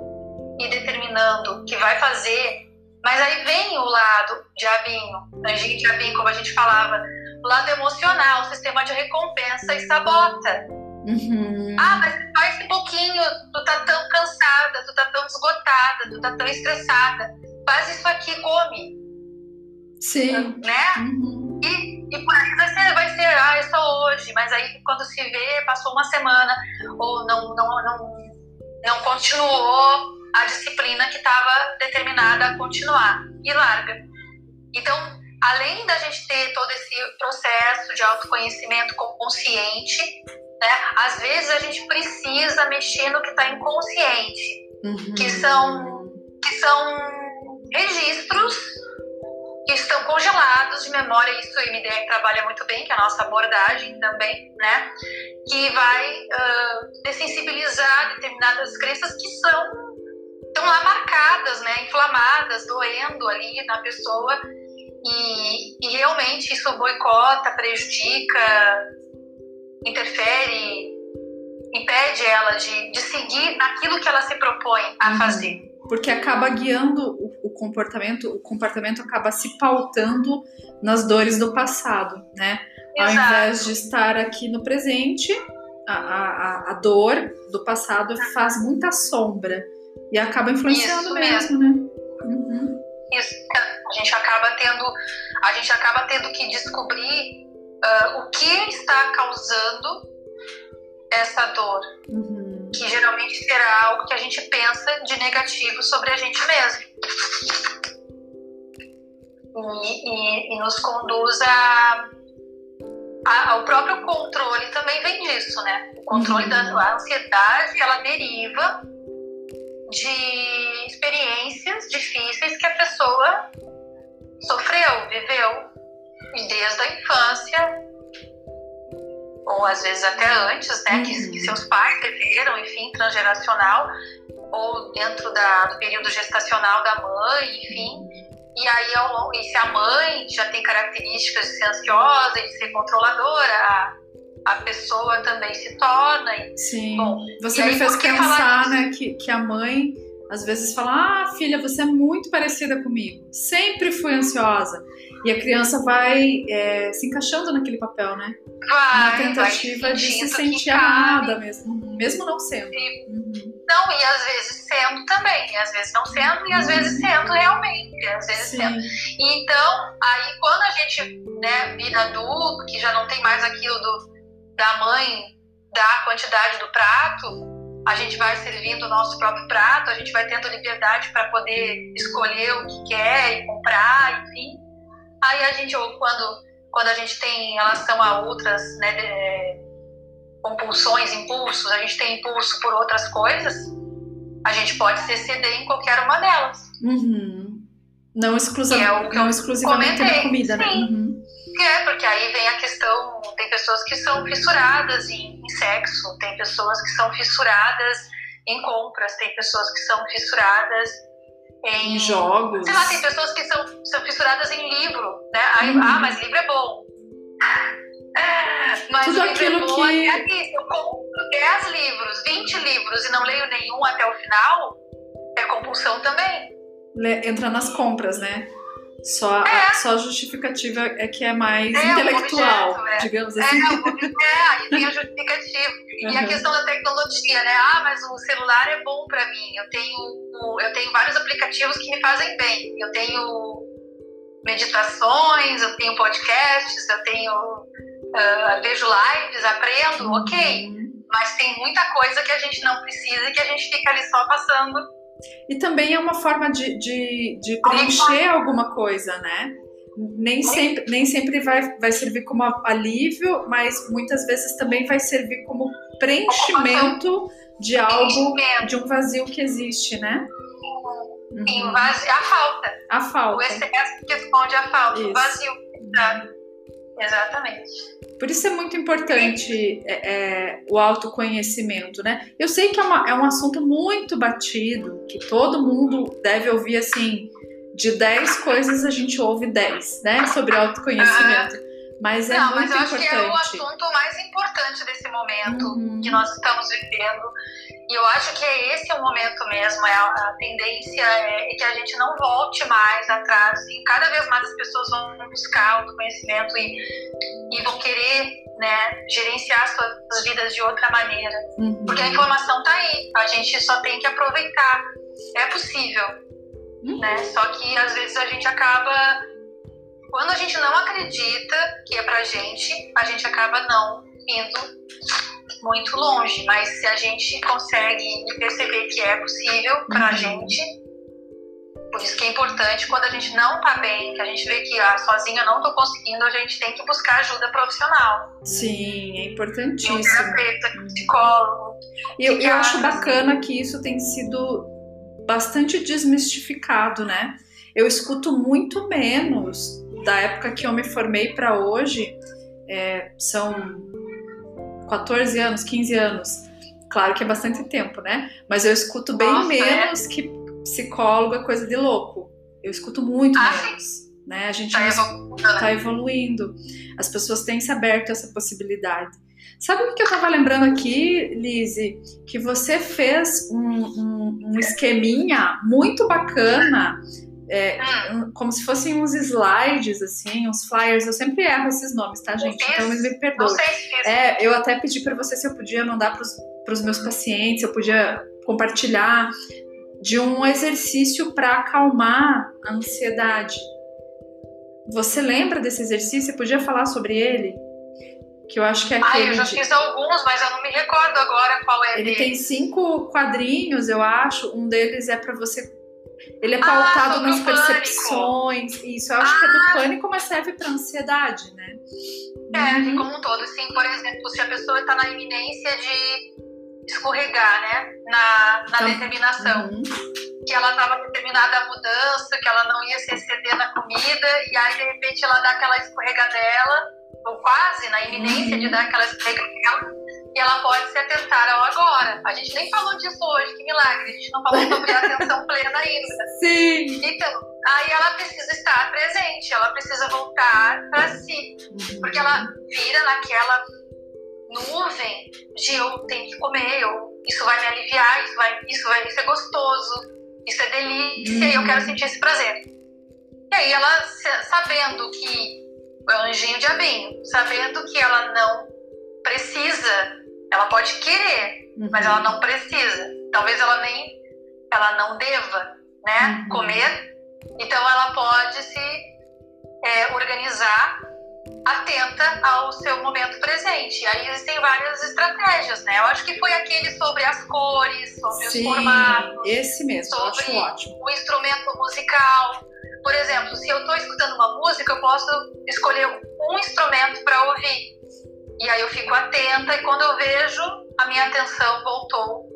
e determinando o que vai fazer, mas aí vem o lado diabinho, anjinho diabinho, como a gente falava, lado emocional, o sistema de recompensa e sabota. Uhum. Ah, mas só esse pouquinho, tu tá tão cansada, tu tá tão esgotada, tu tá tão estressada. Faz isso aqui, come. Sim. Né? Uhum. E, e por aí vai ser, vai ser, ah, é só hoje, mas aí quando se vê, passou uma semana, ou não, não, não, não continuou, a disciplina que estava determinada a continuar e larga. Então, além da gente ter todo esse processo de autoconhecimento consciente, né, às vezes a gente precisa mexer no que está inconsciente, uhum. que são que são registros que estão congelados de memória, isso o MDR trabalha muito bem, que é a nossa abordagem também, né? Que vai uh, dessensibilizar determinadas crenças que são estão lá marcadas, né? Inflamadas, doendo ali na pessoa e, e realmente isso boicota, prejudica, interfere, impede ela de, de seguir naquilo que ela se propõe a uhum. fazer. Porque acaba guiando o, o, comportamento, o comportamento acaba se pautando nas dores do passado, né? Exato. Ao invés de estar aqui no presente, a, a, a dor do passado faz muita sombra e acaba influenciando Isso mesmo, mesmo, né? Isso. A gente acaba tendo, a gente acaba tendo que descobrir uh, o que está causando essa dor. Uhum. Que geralmente será algo que a gente pensa de negativo sobre a gente mesmo. E, e, e nos conduz a, a, ao próprio controle também vem disso, né? O controle uhum. da ansiedade, ela deriva de experiências difíceis que a pessoa sofreu, viveu, desde a infância, ou às vezes até antes, né, que, que, uhum. seus pais viveram, enfim, transgeracional, ou dentro da, do período gestacional da mãe, enfim. E aí, ao longo, e se a mãe já tem características de ser ansiosa, de ser controladora, a, a pessoa também se torna. Sim. Bom, você me aí, fez pensar, né, que, que a mãe às vezes fala: Ah, filha, você é muito parecida comigo. Sempre fui ansiosa. E a criança vai é, se encaixando naquele papel, né? Vai, Na tentativa de se sentir amada mesmo, mesmo não sendo. Uhum. Não, e às vezes sendo também, e às vezes não sendo, e às vezes sendo realmente, às vezes Sim. sendo. E então, aí quando a gente né, vira adulto, que já não tem mais aquilo do, da mãe dar a quantidade do prato, a gente vai servindo o nosso próprio prato, a gente vai tendo liberdade para poder escolher o que quer e comprar, enfim. Aí a gente, ou quando, quando a gente tem em relação a outras né, de, compulsões, impulsos, a gente tem impulso por outras coisas, a gente pode se exceder em qualquer uma delas. Uhum. Não, exclusiv é não exclusivamente comentei. na comida, né? Uhum. É, porque aí vem a questão, tem pessoas que são fissuradas em, em sexo, tem pessoas que são fissuradas em compras, tem pessoas que são fissuradas em, em jogos. Sei lá, tem pessoas que são, são fissuradas em livro, né? Aí, uhum. Ah, mas livro é bom. Mas Tudo é aquilo é bom, que. Aqui, eu compro 10 livros, 20 livros e não leio nenhum até o final, é compulsão também. Entra nas compras, né? Só, é. a, só a justificativa é que é mais é, intelectual, objeto, é. digamos assim. É, aí tem a justificativa. Uhum. E a questão da tecnologia, né? Ah, mas o celular é bom para mim. Eu tenho, eu tenho vários aplicativos que me fazem bem. Eu tenho meditações, eu tenho podcasts, eu tenho uh, vejo lives, aprendo, uhum. ok. Mas tem muita coisa que a gente não precisa e que a gente fica ali só passando e também é uma forma de, de, de preencher alguma coisa, né? Nem sempre, nem sempre vai, vai servir como alívio, mas muitas vezes também vai servir como preenchimento de algo, de um vazio que existe, né? Sim, uhum. a falta. A falta. O excesso que responde à falta, Isso. o vazio. Tá? Exatamente. Por isso é muito importante é, é, o autoconhecimento, né? Eu sei que é, uma, é um assunto muito batido, que todo mundo deve ouvir assim, de 10 coisas a gente ouve 10, né? Sobre autoconhecimento. Mas é Não, muito mas eu importante. acho que é o assunto mais importante desse momento uhum. que nós estamos vivendo. E eu acho que é esse o momento mesmo, é a, a tendência é, que a gente não volte mais atrás. E cada vez mais as pessoas vão buscar autoconhecimento e, e vão querer né, gerenciar suas vidas de outra maneira. Uhum. Porque a informação está aí, a gente só tem que aproveitar. É possível. Uhum. Né? Só que às vezes a gente acaba. Quando a gente não acredita que é pra gente, a gente acaba não indo muito longe, mas se a gente consegue perceber que é possível para a uhum. gente, por isso que é importante quando a gente não tá bem, que a gente vê que ah, sozinha eu não tô conseguindo, a gente tem que buscar ajuda profissional. Sim, é importantíssimo. Um terapeuta, psicólogo. E eu, eu acho bacana que isso tem sido bastante desmistificado, né? Eu escuto muito menos da época que eu me formei para hoje, é, são 14 anos, 15 anos. Claro que é bastante tempo, né? Mas eu escuto bem Nossa, é? menos é? que psicólogo é coisa de louco. Eu escuto muito ah, menos. Sim. Né? A gente está evoluindo, tá evoluindo. As pessoas têm se aberto a essa possibilidade. Sabe o que eu estava lembrando aqui, Lise? Que você fez um, um, um esqueminha muito bacana é, hum. como se fossem uns slides, assim, uns flyers. Eu sempre erro esses nomes, tá, gente? Então me perdoe. É, eu até pedi para você se eu podia mandar para os meus pacientes, eu podia compartilhar de um exercício para acalmar a ansiedade. Você lembra desse exercício? Você podia falar sobre ele? Que eu acho que é aquele. Ah, eu já fiz alguns, mas eu não me recordo agora qual é. Ele dele. tem cinco quadrinhos, eu acho. Um deles é para você ele é pautado ah, nas percepções. Pânico. Isso, eu acho ah. que é do ah. pânico, mas serve para ansiedade, né? Serve uhum. como um todo. Sim, por exemplo, se a pessoa está na iminência de escorregar, né? Na, na então, determinação. Uhum. Que ela estava determinada a mudança, que ela não ia se exceder na comida, e aí de repente ela dá aquela escorregadela, ou quase na iminência uhum. de dar aquela escorregadela e ela pode se atentar ao agora. A gente nem falou disso hoje, que milagre. A gente não falou sobre a atenção plena ainda. Sim. Então, aí ela precisa estar presente, ela precisa voltar para si. Porque ela vira naquela nuvem de eu tenho que comer, eu, isso vai me aliviar, isso vai, isso vai ser gostoso, isso é delícia uhum. eu quero sentir esse prazer. E aí ela, sabendo que é um anjinho diabinho, sabendo que ela não precisa ela pode querer, uhum. mas ela não precisa. Talvez ela nem ela não deva, né, uhum. comer. Então ela pode se é, organizar atenta ao seu momento presente. Aí existem várias estratégias, né? Eu acho que foi aquele sobre as cores, sobre Sim, os formatos. Esse mesmo, sobre acho ótimo. o instrumento musical. Por exemplo, se eu estou escutando uma música, eu posso escolher um instrumento para ouvir. E aí eu fico atenta e quando eu vejo, a minha atenção voltou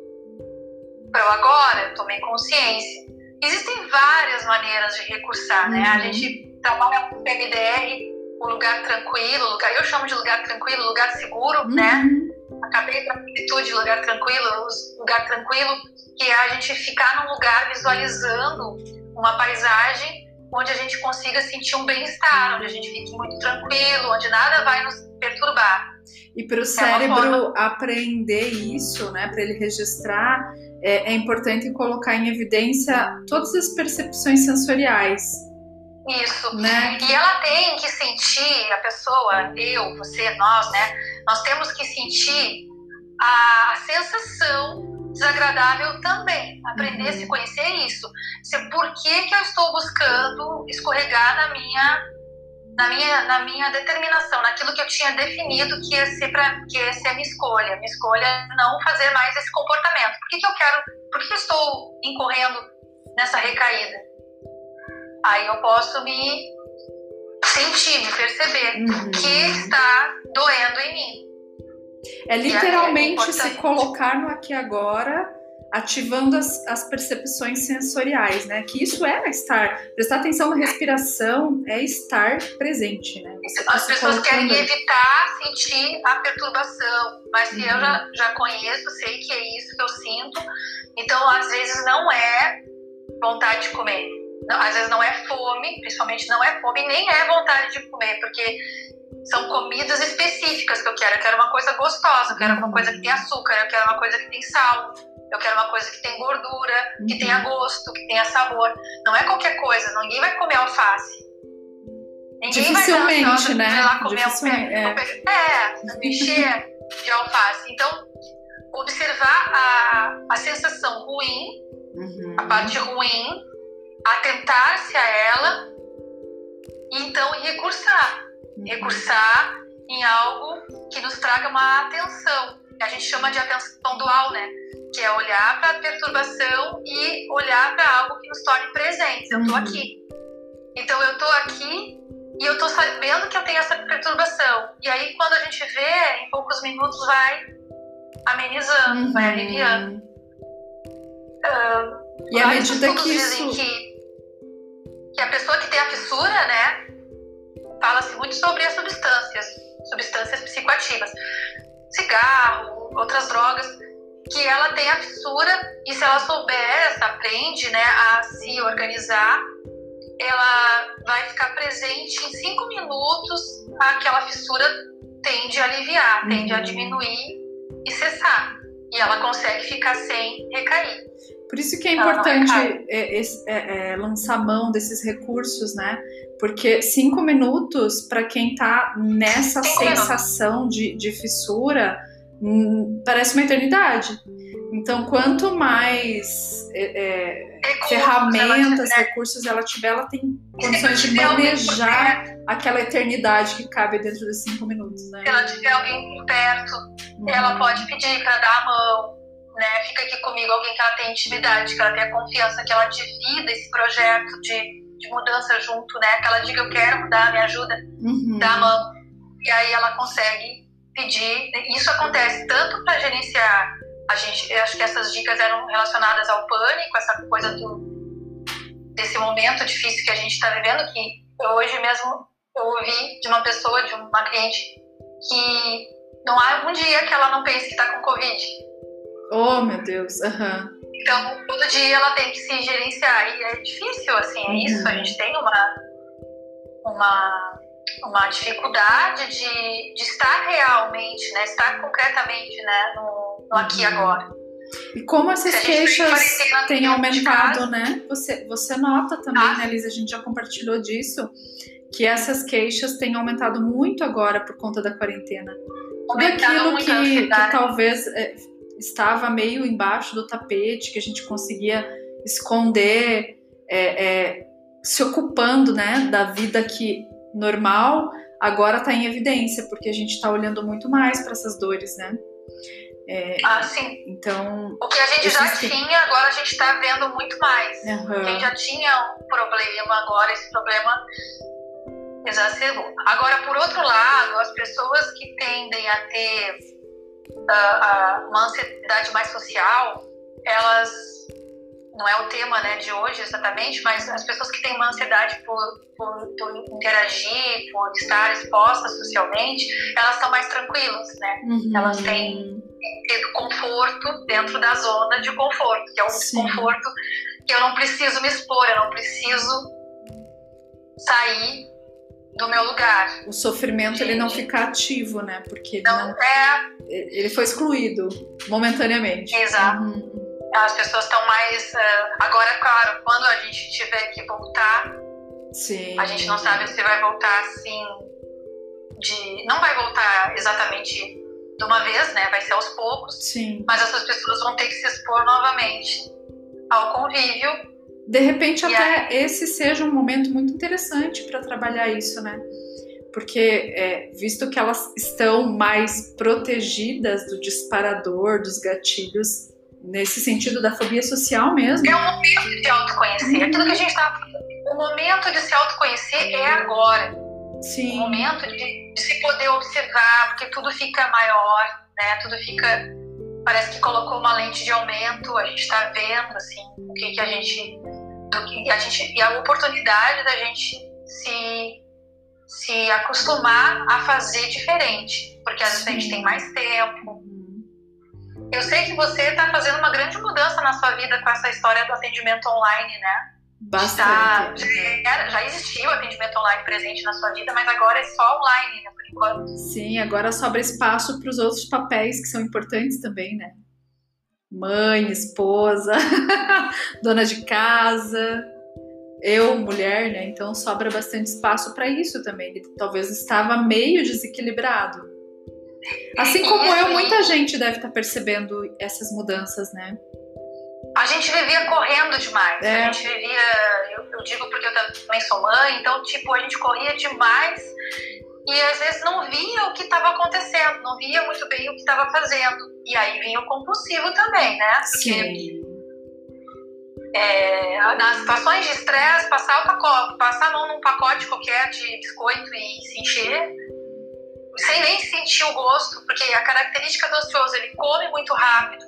para o agora, eu tomei consciência. Existem várias maneiras de recursar, né? A uhum. gente trabalha com PMDR, o lugar tranquilo, lugar, eu chamo de lugar tranquilo, lugar seguro, né? uhum. né? Acabei com a amplitude, lugar tranquilo, lugar tranquilo, que é a gente ficar num lugar visualizando uma paisagem onde a gente consiga sentir um bem-estar, onde a gente fique muito tranquilo, onde nada vai nos perturbar. E para o é cérebro aprender isso, né, para ele registrar, é, é, importante colocar em evidência todas as percepções sensoriais. Isso. Né? E ela tem que sentir, a pessoa, eu, você, nós, né? Nós temos que sentir a sensação desagradável também. Aprender uhum. a se conhecer isso. Se, por que, que eu estou buscando escorregar na minha na minha, na minha determinação, naquilo que eu tinha definido que ia ser para que ia ser a minha escolha. Minha escolha é não fazer mais esse comportamento. Por que, que eu quero? Por que eu estou incorrendo nessa recaída? Aí eu posso me sentir, me perceber uhum. que está doendo em mim. É literalmente é se colocar no aqui agora ativando as, as, percepções sensoriais, né? Que isso é estar, prestar atenção na respiração é estar presente, né? Tá as pessoas querem evitar sentir a perturbação, mas se uhum. eu já, já conheço, sei que é isso que eu sinto, então às vezes não é vontade de comer, não, às vezes não é fome, principalmente não é fome, nem é vontade de comer, porque são comidas específicas que eu quero. Eu quero uma coisa gostosa, eu quero uma coisa que tem açúcar, eu quero uma coisa que tem sal, eu quero uma coisa que tem gordura, que tenha uhum. gosto, que tenha sabor. Não é qualquer coisa, ninguém vai comer alface. Ninguém Dificilmente, vai dar, né? lá comer um pé. É, mexer de alface. Então, observar a, a sensação ruim, uhum. a parte ruim, atentar-se a ela e então recursar. Recursar em algo que nos traga uma atenção a gente chama de atenção dual, né? Que é olhar para a perturbação e olhar para algo que nos torne presentes. Eu tô uhum. aqui. Então eu tô aqui e eu tô sabendo que eu tenho essa perturbação. E aí quando a gente vê, em poucos minutos vai amenizando, uhum. vai aliviando. Uh, e à medida que isso... Que, que a pessoa que tem a fissura, né, fala-se muito sobre as substâncias, substâncias psicoativas, cigarro, outras drogas, que ela tem a fissura e se ela souber, aprende, né, a se organizar, ela vai ficar presente em cinco minutos, aquela fissura tende a aliviar, tende a uhum. diminuir e cessar. E ela consegue ficar sem recair. Por isso que é importante é, é, é, lançar mão desses recursos, né? Porque cinco minutos, para quem está nessa cinco sensação de, de, fissura, hum, parece uma eternidade. Então, quanto mais é, é ferramentas, ela recursos ela tiver, ela tem condições de manejar aquela eternidade que cabe dentro de cinco minutos. Né? Se ela tiver alguém perto, uhum. ela pode pedir para dar a mão, né? Fica aqui comigo alguém que ela tem intimidade, que ela tem a confiança, que ela divida esse projeto de, de mudança junto, né? Que ela diga eu quero mudar, me ajuda, uhum. dá a mão. E aí ela consegue pedir. Isso acontece tanto para gerenciar a gente, eu acho que essas dicas eram relacionadas ao pânico, essa coisa do desse momento difícil que a gente está vivendo, que hoje mesmo eu ouvi de uma pessoa, de uma cliente, que não há um dia que ela não pense que está com Covid. Oh, meu Deus. Uhum. Então, todo dia ela tem que se gerenciar. E é difícil, assim, é uhum. isso. A gente tem uma, uma, uma dificuldade de, de estar realmente, né? Estar concretamente né? no, no aqui e uhum. agora. E como essas queixas têm aumentado, né? Você, você nota também, ah. né, Lisa? A gente já compartilhou disso, que essas queixas têm aumentado muito agora por conta da quarentena. Tudo aquilo que, que talvez é, estava meio embaixo do tapete, que a gente conseguia esconder, é, é, se ocupando né, da vida que normal, agora está em evidência, porque a gente está olhando muito mais para essas dores, né? É, ah, sim. Então. O que a gente já tinha, agora a gente está vendo muito mais. Uhum. Quem já tinha um problema, agora esse problema exacerbou. Agora, por outro lado, as pessoas que tendem a ter uma ansiedade mais social, elas não é o tema né, de hoje exatamente, mas as pessoas que têm uma ansiedade por, por, por interagir, por estar expostas socialmente, elas estão mais tranquilas, né? Uhum. Elas têm tido conforto dentro da zona de conforto, que é o Sim. conforto que eu não preciso me expor, eu não preciso sair do meu lugar. O sofrimento ele não fica ativo, né? Porque não, não, é. Ele foi excluído momentaneamente. Exato. Uhum. As pessoas estão mais. Uh, agora, claro, quando a gente tiver que voltar, Sim. a gente não sabe se vai voltar assim. De, não vai voltar exatamente de uma vez, né? Vai ser aos poucos. Sim. Mas essas pessoas vão ter que se expor novamente ao convívio de repente, até aí... esse seja um momento muito interessante para trabalhar isso, né? Porque, é, visto que elas estão mais protegidas do disparador, dos gatilhos, nesse sentido da fobia social mesmo. É um momento de autoconhecer. Uhum. Tudo que a gente está O momento de se autoconhecer é agora. Sim. O momento de, de se poder observar, porque tudo fica maior, né? Tudo fica. Parece que colocou uma lente de aumento, a gente está vendo, assim, o que, que a gente e a, gente, e a oportunidade da gente se, se acostumar a fazer diferente, porque às vezes a gente tem mais tempo. Eu sei que você está fazendo uma grande mudança na sua vida com essa história do atendimento online, né? Bastante. Já, já existiu o atendimento online presente na sua vida, mas agora é só online, né, por enquanto. Sim, agora sobra espaço para os outros papéis que são importantes também, né? mãe, esposa, dona de casa, eu, mulher, né? Então sobra bastante espaço para isso também. Ele talvez estava meio desequilibrado. Assim como eu, muita gente deve estar tá percebendo essas mudanças, né? A gente vivia correndo demais. É. A gente vivia, eu, eu digo porque eu também sou mãe, então, tipo, a gente corria demais e às vezes não via o que estava acontecendo, não via muito bem o que estava fazendo. E aí vinha o compulsivo também, né? Porque Sim. É, nas situações de estresse, passar, o pacote, passar a mão num pacote qualquer de biscoito e se encher, sem nem sentir o gosto, porque a característica do ansioso, ele come muito rápido,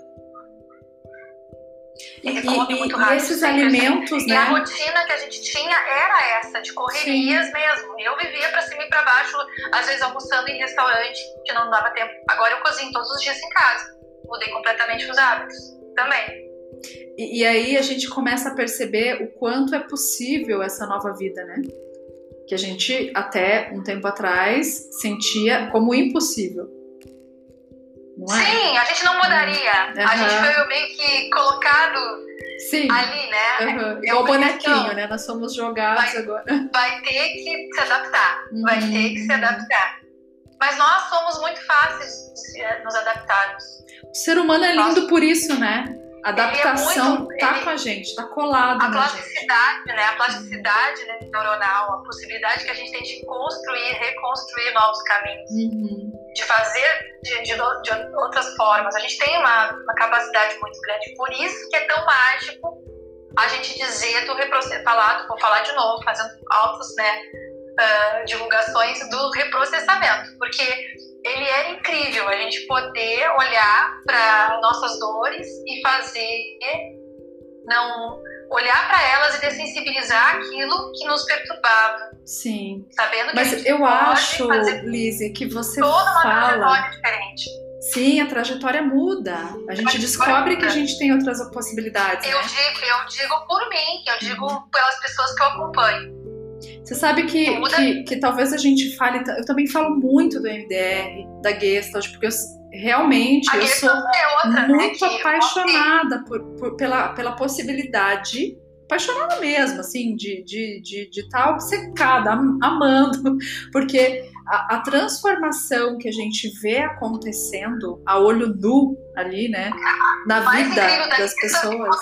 ele e, come muito rápido. E esses alimentos, e né? E a rotina que a gente tinha era essa, de correrias Sim. mesmo. Eu vivia para cima e para baixo, às vezes almoçando em restaurante, que não dava tempo. Agora eu cozinho todos os dias em casa. Mudei completamente os hábitos também. E, e aí a gente começa a perceber o quanto é possível essa nova vida, né? Que a gente até um tempo atrás sentia como impossível. É? Sim, a gente não mudaria. Uhum. A gente foi meio que colocado Sim. ali, né? Uhum. É o bonequinho, né? Nós somos jogados vai, agora. Vai ter que se adaptar. Uhum. Vai ter que se adaptar. Mas nós somos muito fáceis de nos adaptarmos. O ser humano é lindo por isso, né? A adaptação é muito, tá com a gente, tá colado. A plasticidade, gente. né? A plasticidade né, neuronal, a possibilidade que a gente tem de construir, reconstruir novos caminhos. Uhum de fazer de, de, de, outras formas. A gente tem uma, uma, capacidade muito grande. Por isso que é tão mágico a gente dizer do reprocessamento, vou falar de novo, fazendo altas né, uh, divulgações do reprocessamento, porque ele é incrível a gente poder olhar para nossas dores e fazer não olhar para elas e dessensibilizar aquilo que nos perturbava. Sim. Sabendo que Mas eu acho, Lizzie, que você toda uma fala... trajetória diferente. Sim, a trajetória muda. A gente descobre que a gente tem outras possibilidades. Eu né? digo, eu digo por mim, eu digo pelas pessoas que eu acompanho. Você sabe que, que, que, talvez a gente fale. Eu também falo muito do MDR, da Gestalt, porque eu, realmente eu sou é outra, né, muito né, apaixonada por, por, pela, pela possibilidade apaixonada mesmo, assim, de de, de, de estar tá obcecada, amando, porque a, a, transformação que a gente vê acontecendo a olho nu ali, né, na vida das pessoas.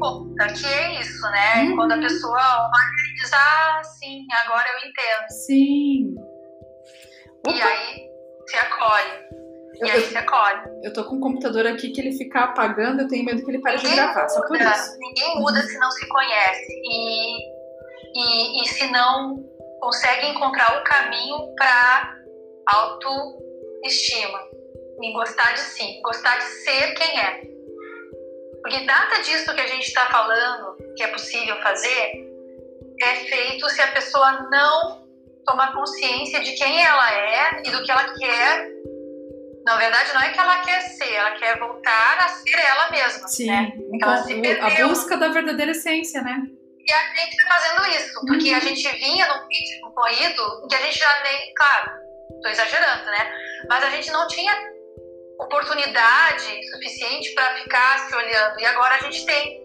Conta que é isso, né? Uhum. Quando a pessoa olha e diz, ah, sim, agora eu entendo. Sim. E Opa. aí se acolhe. E aí você acolhe. Eu tô com um computador aqui que ele ficar apagando, eu tenho medo que ele pare de gravar, só por isso. Ninguém muda se não se conhece. E, e, e se não consegue encontrar o caminho para autoestima. E gostar de si, gostar de ser quem é. Porque nada disso que a gente está falando que é possível fazer é feito se a pessoa não tomar consciência de quem ela é e do que ela quer na verdade, não é que ela quer ser, ela quer voltar a ser ela mesma. Sim, né? ela se a busca da verdadeira essência, né? E a gente está fazendo isso, porque uhum. a gente vinha num ritmo corrido que a gente já nem. Claro, estou exagerando, né? Mas a gente não tinha oportunidade suficiente para ficar se olhando. E agora a gente tem.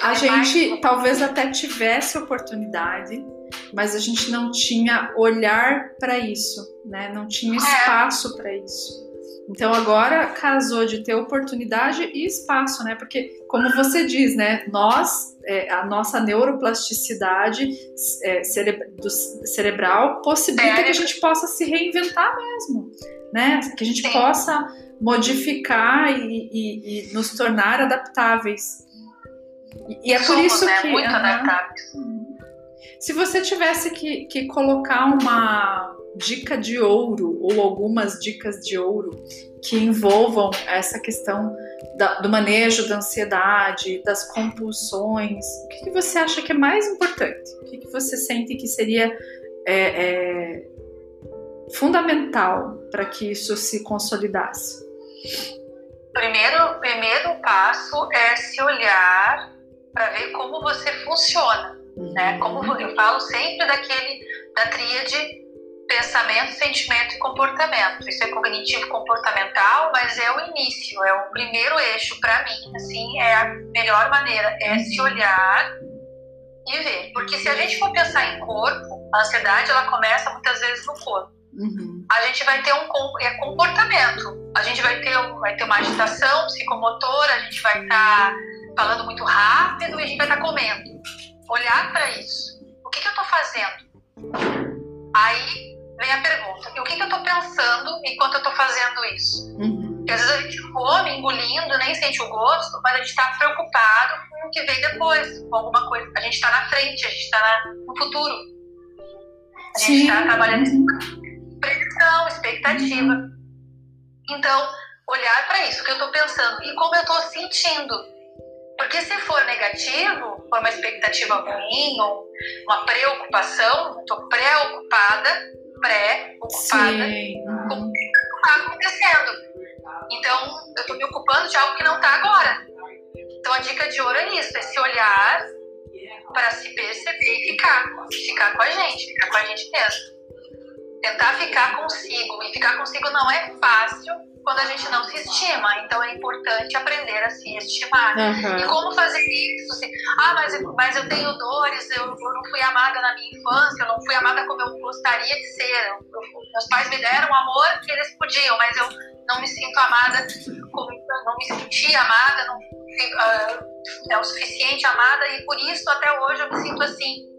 A gente talvez até tivesse oportunidade, mas a gente não tinha olhar para isso, né? Não tinha é. espaço para isso. Então agora casou de ter oportunidade e espaço, né? Porque como você diz, né? Nós, é, a nossa neuroplasticidade é, do cerebral possibilita que a gente possa se reinventar mesmo, né? Que a gente Sim. possa modificar e, e, e, nos tornar adaptáveis. E, e é Somos, por isso né? que muito uh adaptáveis. Se você tivesse que, que colocar uma dica de ouro ou algumas dicas de ouro que envolvam essa questão da, do manejo da ansiedade, das compulsões, o que, que, você acha que é mais importante? O que, que você sente que seria é, é, fundamental para que isso se consolidasse? Primeiro, primeiro passo é se olhar para ver como você funciona. Né? Como eu falo sempre daquele da tríade pensamento, sentimento e comportamento. Isso é cognitivo comportamental, mas é o início, é o primeiro eixo para mim. Assim, é a melhor maneira é se olhar e ver. Porque se a gente for pensar em corpo, a ansiedade ela começa muitas vezes no corpo. Uhum. A gente vai ter um é comportamento. A gente vai ter, vai ter uma agitação psicomotora, a gente vai estar tá falando muito rápido e a gente vai estar tá comendo olhar para isso. O que, que eu estou fazendo? Aí vem a pergunta: o que, que eu estou pensando enquanto eu estou fazendo isso? Uhum. Porque às vezes a gente come, engolindo, nem sente o gosto, mas a gente está preocupado com o que vem depois, com alguma coisa. A gente está na frente, a gente está no futuro. A gente está trabalhando em previsão, expectativa. Então, olhar para isso, o que eu estou pensando e como eu estou sentindo. Porque se for negativo, for uma expectativa ruim ou uma preocupação, estou preocupada, pré-ocupada com o que está acontecendo. Então, eu estou me ocupando de algo que não está agora. Então, a dica de ouro é isso: é se olhar para se perceber e ficar. Ficar com a gente, ficar com a gente mesmo. Tentar ficar consigo. E ficar consigo não é fácil quando a gente não se estima. Então é importante aprender a se estimar. Uhum. E como fazer isso? Assim, ah, mas, mas eu tenho dores, eu, eu, não fui amada na minha infância, eu não fui amada como eu gostaria de ser. Eu, meus pais me deram o amor que eles podiam, mas eu não me sinto amada, como, não me senti amada, não uh, é o suficiente amada, e por isso até hoje eu me sinto assim.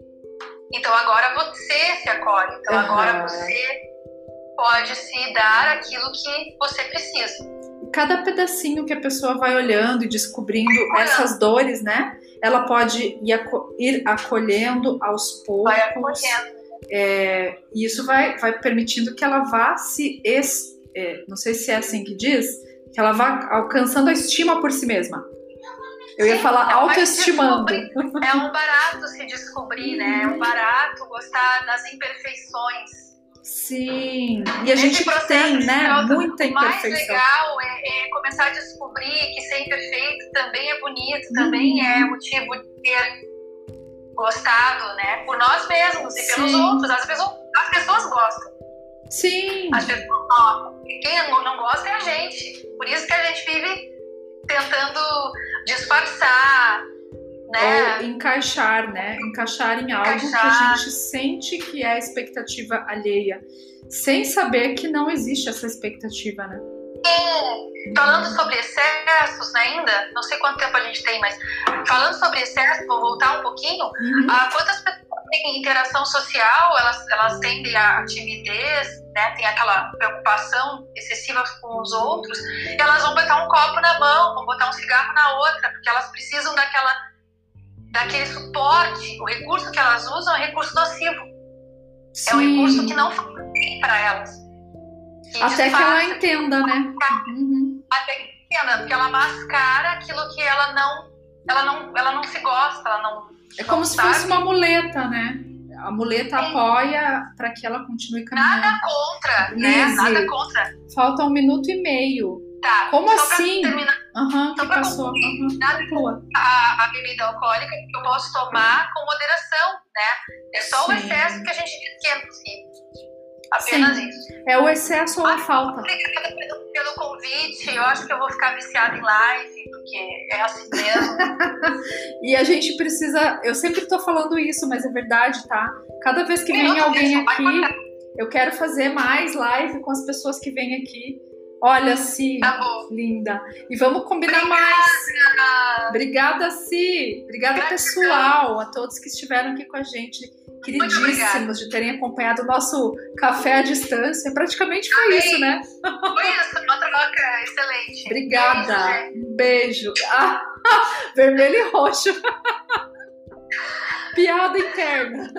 Então agora você se acolhe, então uhum. agora você pode se dar aquilo que você precisa. Cada pedacinho que a pessoa vai olhando e descobrindo essas dores, né? Ela pode ir, aco ir acolhendo aos poucos. Vai acolhendo. É, e isso vai, vai permitindo que ela vá se. Es, é, não sei se é assim que diz, que ela vá alcançando a estima por si mesma. Eu ia falar é autoestimando. É um barato se descobrir, né? É um barato gostar das imperfeições Sim, e a gente tem, né, muita imperfeição. O mais legal é, é, começar a descobrir que ser imperfeito também é bonito, também é uhum. motivo de ter gostado, né, por nós mesmos e pelos Sim. outros. As pessoas, as pessoas gostam. Sim. As pessoas gostam. Quem não gosta é a gente. Por isso que a gente vive tentando disfarçar, né? Ou encaixar, né? Encaixar em algo encaixar. que a gente sente que é a expectativa alheia, sem saber que não existe essa expectativa, né? Sim. Falando sobre excessos né, ainda, não sei quanto tempo a gente tem, mas falando sobre excessos, vou voltar um pouquinho. Uhum. Ah, quantas pessoas têm interação social, elas, elas tendem a timidez, né, tem aquela preocupação excessiva com os outros, e elas vão botar um copo na mão, vão botar um cigarro na outra, porque elas precisam daquela daquele suporte, o recurso que elas usam é um recurso nocivo. Sim. É um recurso que não faz bem para elas. Que Até que ela entenda, né? Uhum. Até que entenda, porque ela mascara aquilo que ela não, ela não, ela não se gosta, ela não. É como se fosse uma muleta, né? A muleta Sim. apoia para que ela continue caminhando. Nada contra, né? Nada contra. Falta um minuto e meio. Tá. Como assim? Aham, uhum, passou. Uhum. A, a, bebida alcoólica que eu posso tomar com moderação, né? É só Sim. o excesso que a gente diz que é possível. Apenas Sim. isso. É o excesso ou a falta. Obrigada pelo, pelo, convite. Eu acho que eu vou ficar viciada em live, porque é assim mesmo. e a gente precisa. Eu sempre estou falando isso, mas é verdade, tá? Cada vez que vem alguém aqui, eu quero fazer mais live com as pessoas que vêm aqui Olha, Si, tá linda. E vamos combinar Obrigada. mais. Obrigada, Si. Obrigada, pessoal, a todos que estiveram aqui com a gente. Queridíssimos de terem acompanhado o nosso café à distância. Praticamente foi Amém. isso, né? Foi isso, uma troca excelente. Obrigada. Beijo. Um beijo. Ah, vermelho e roxo. Piada interna.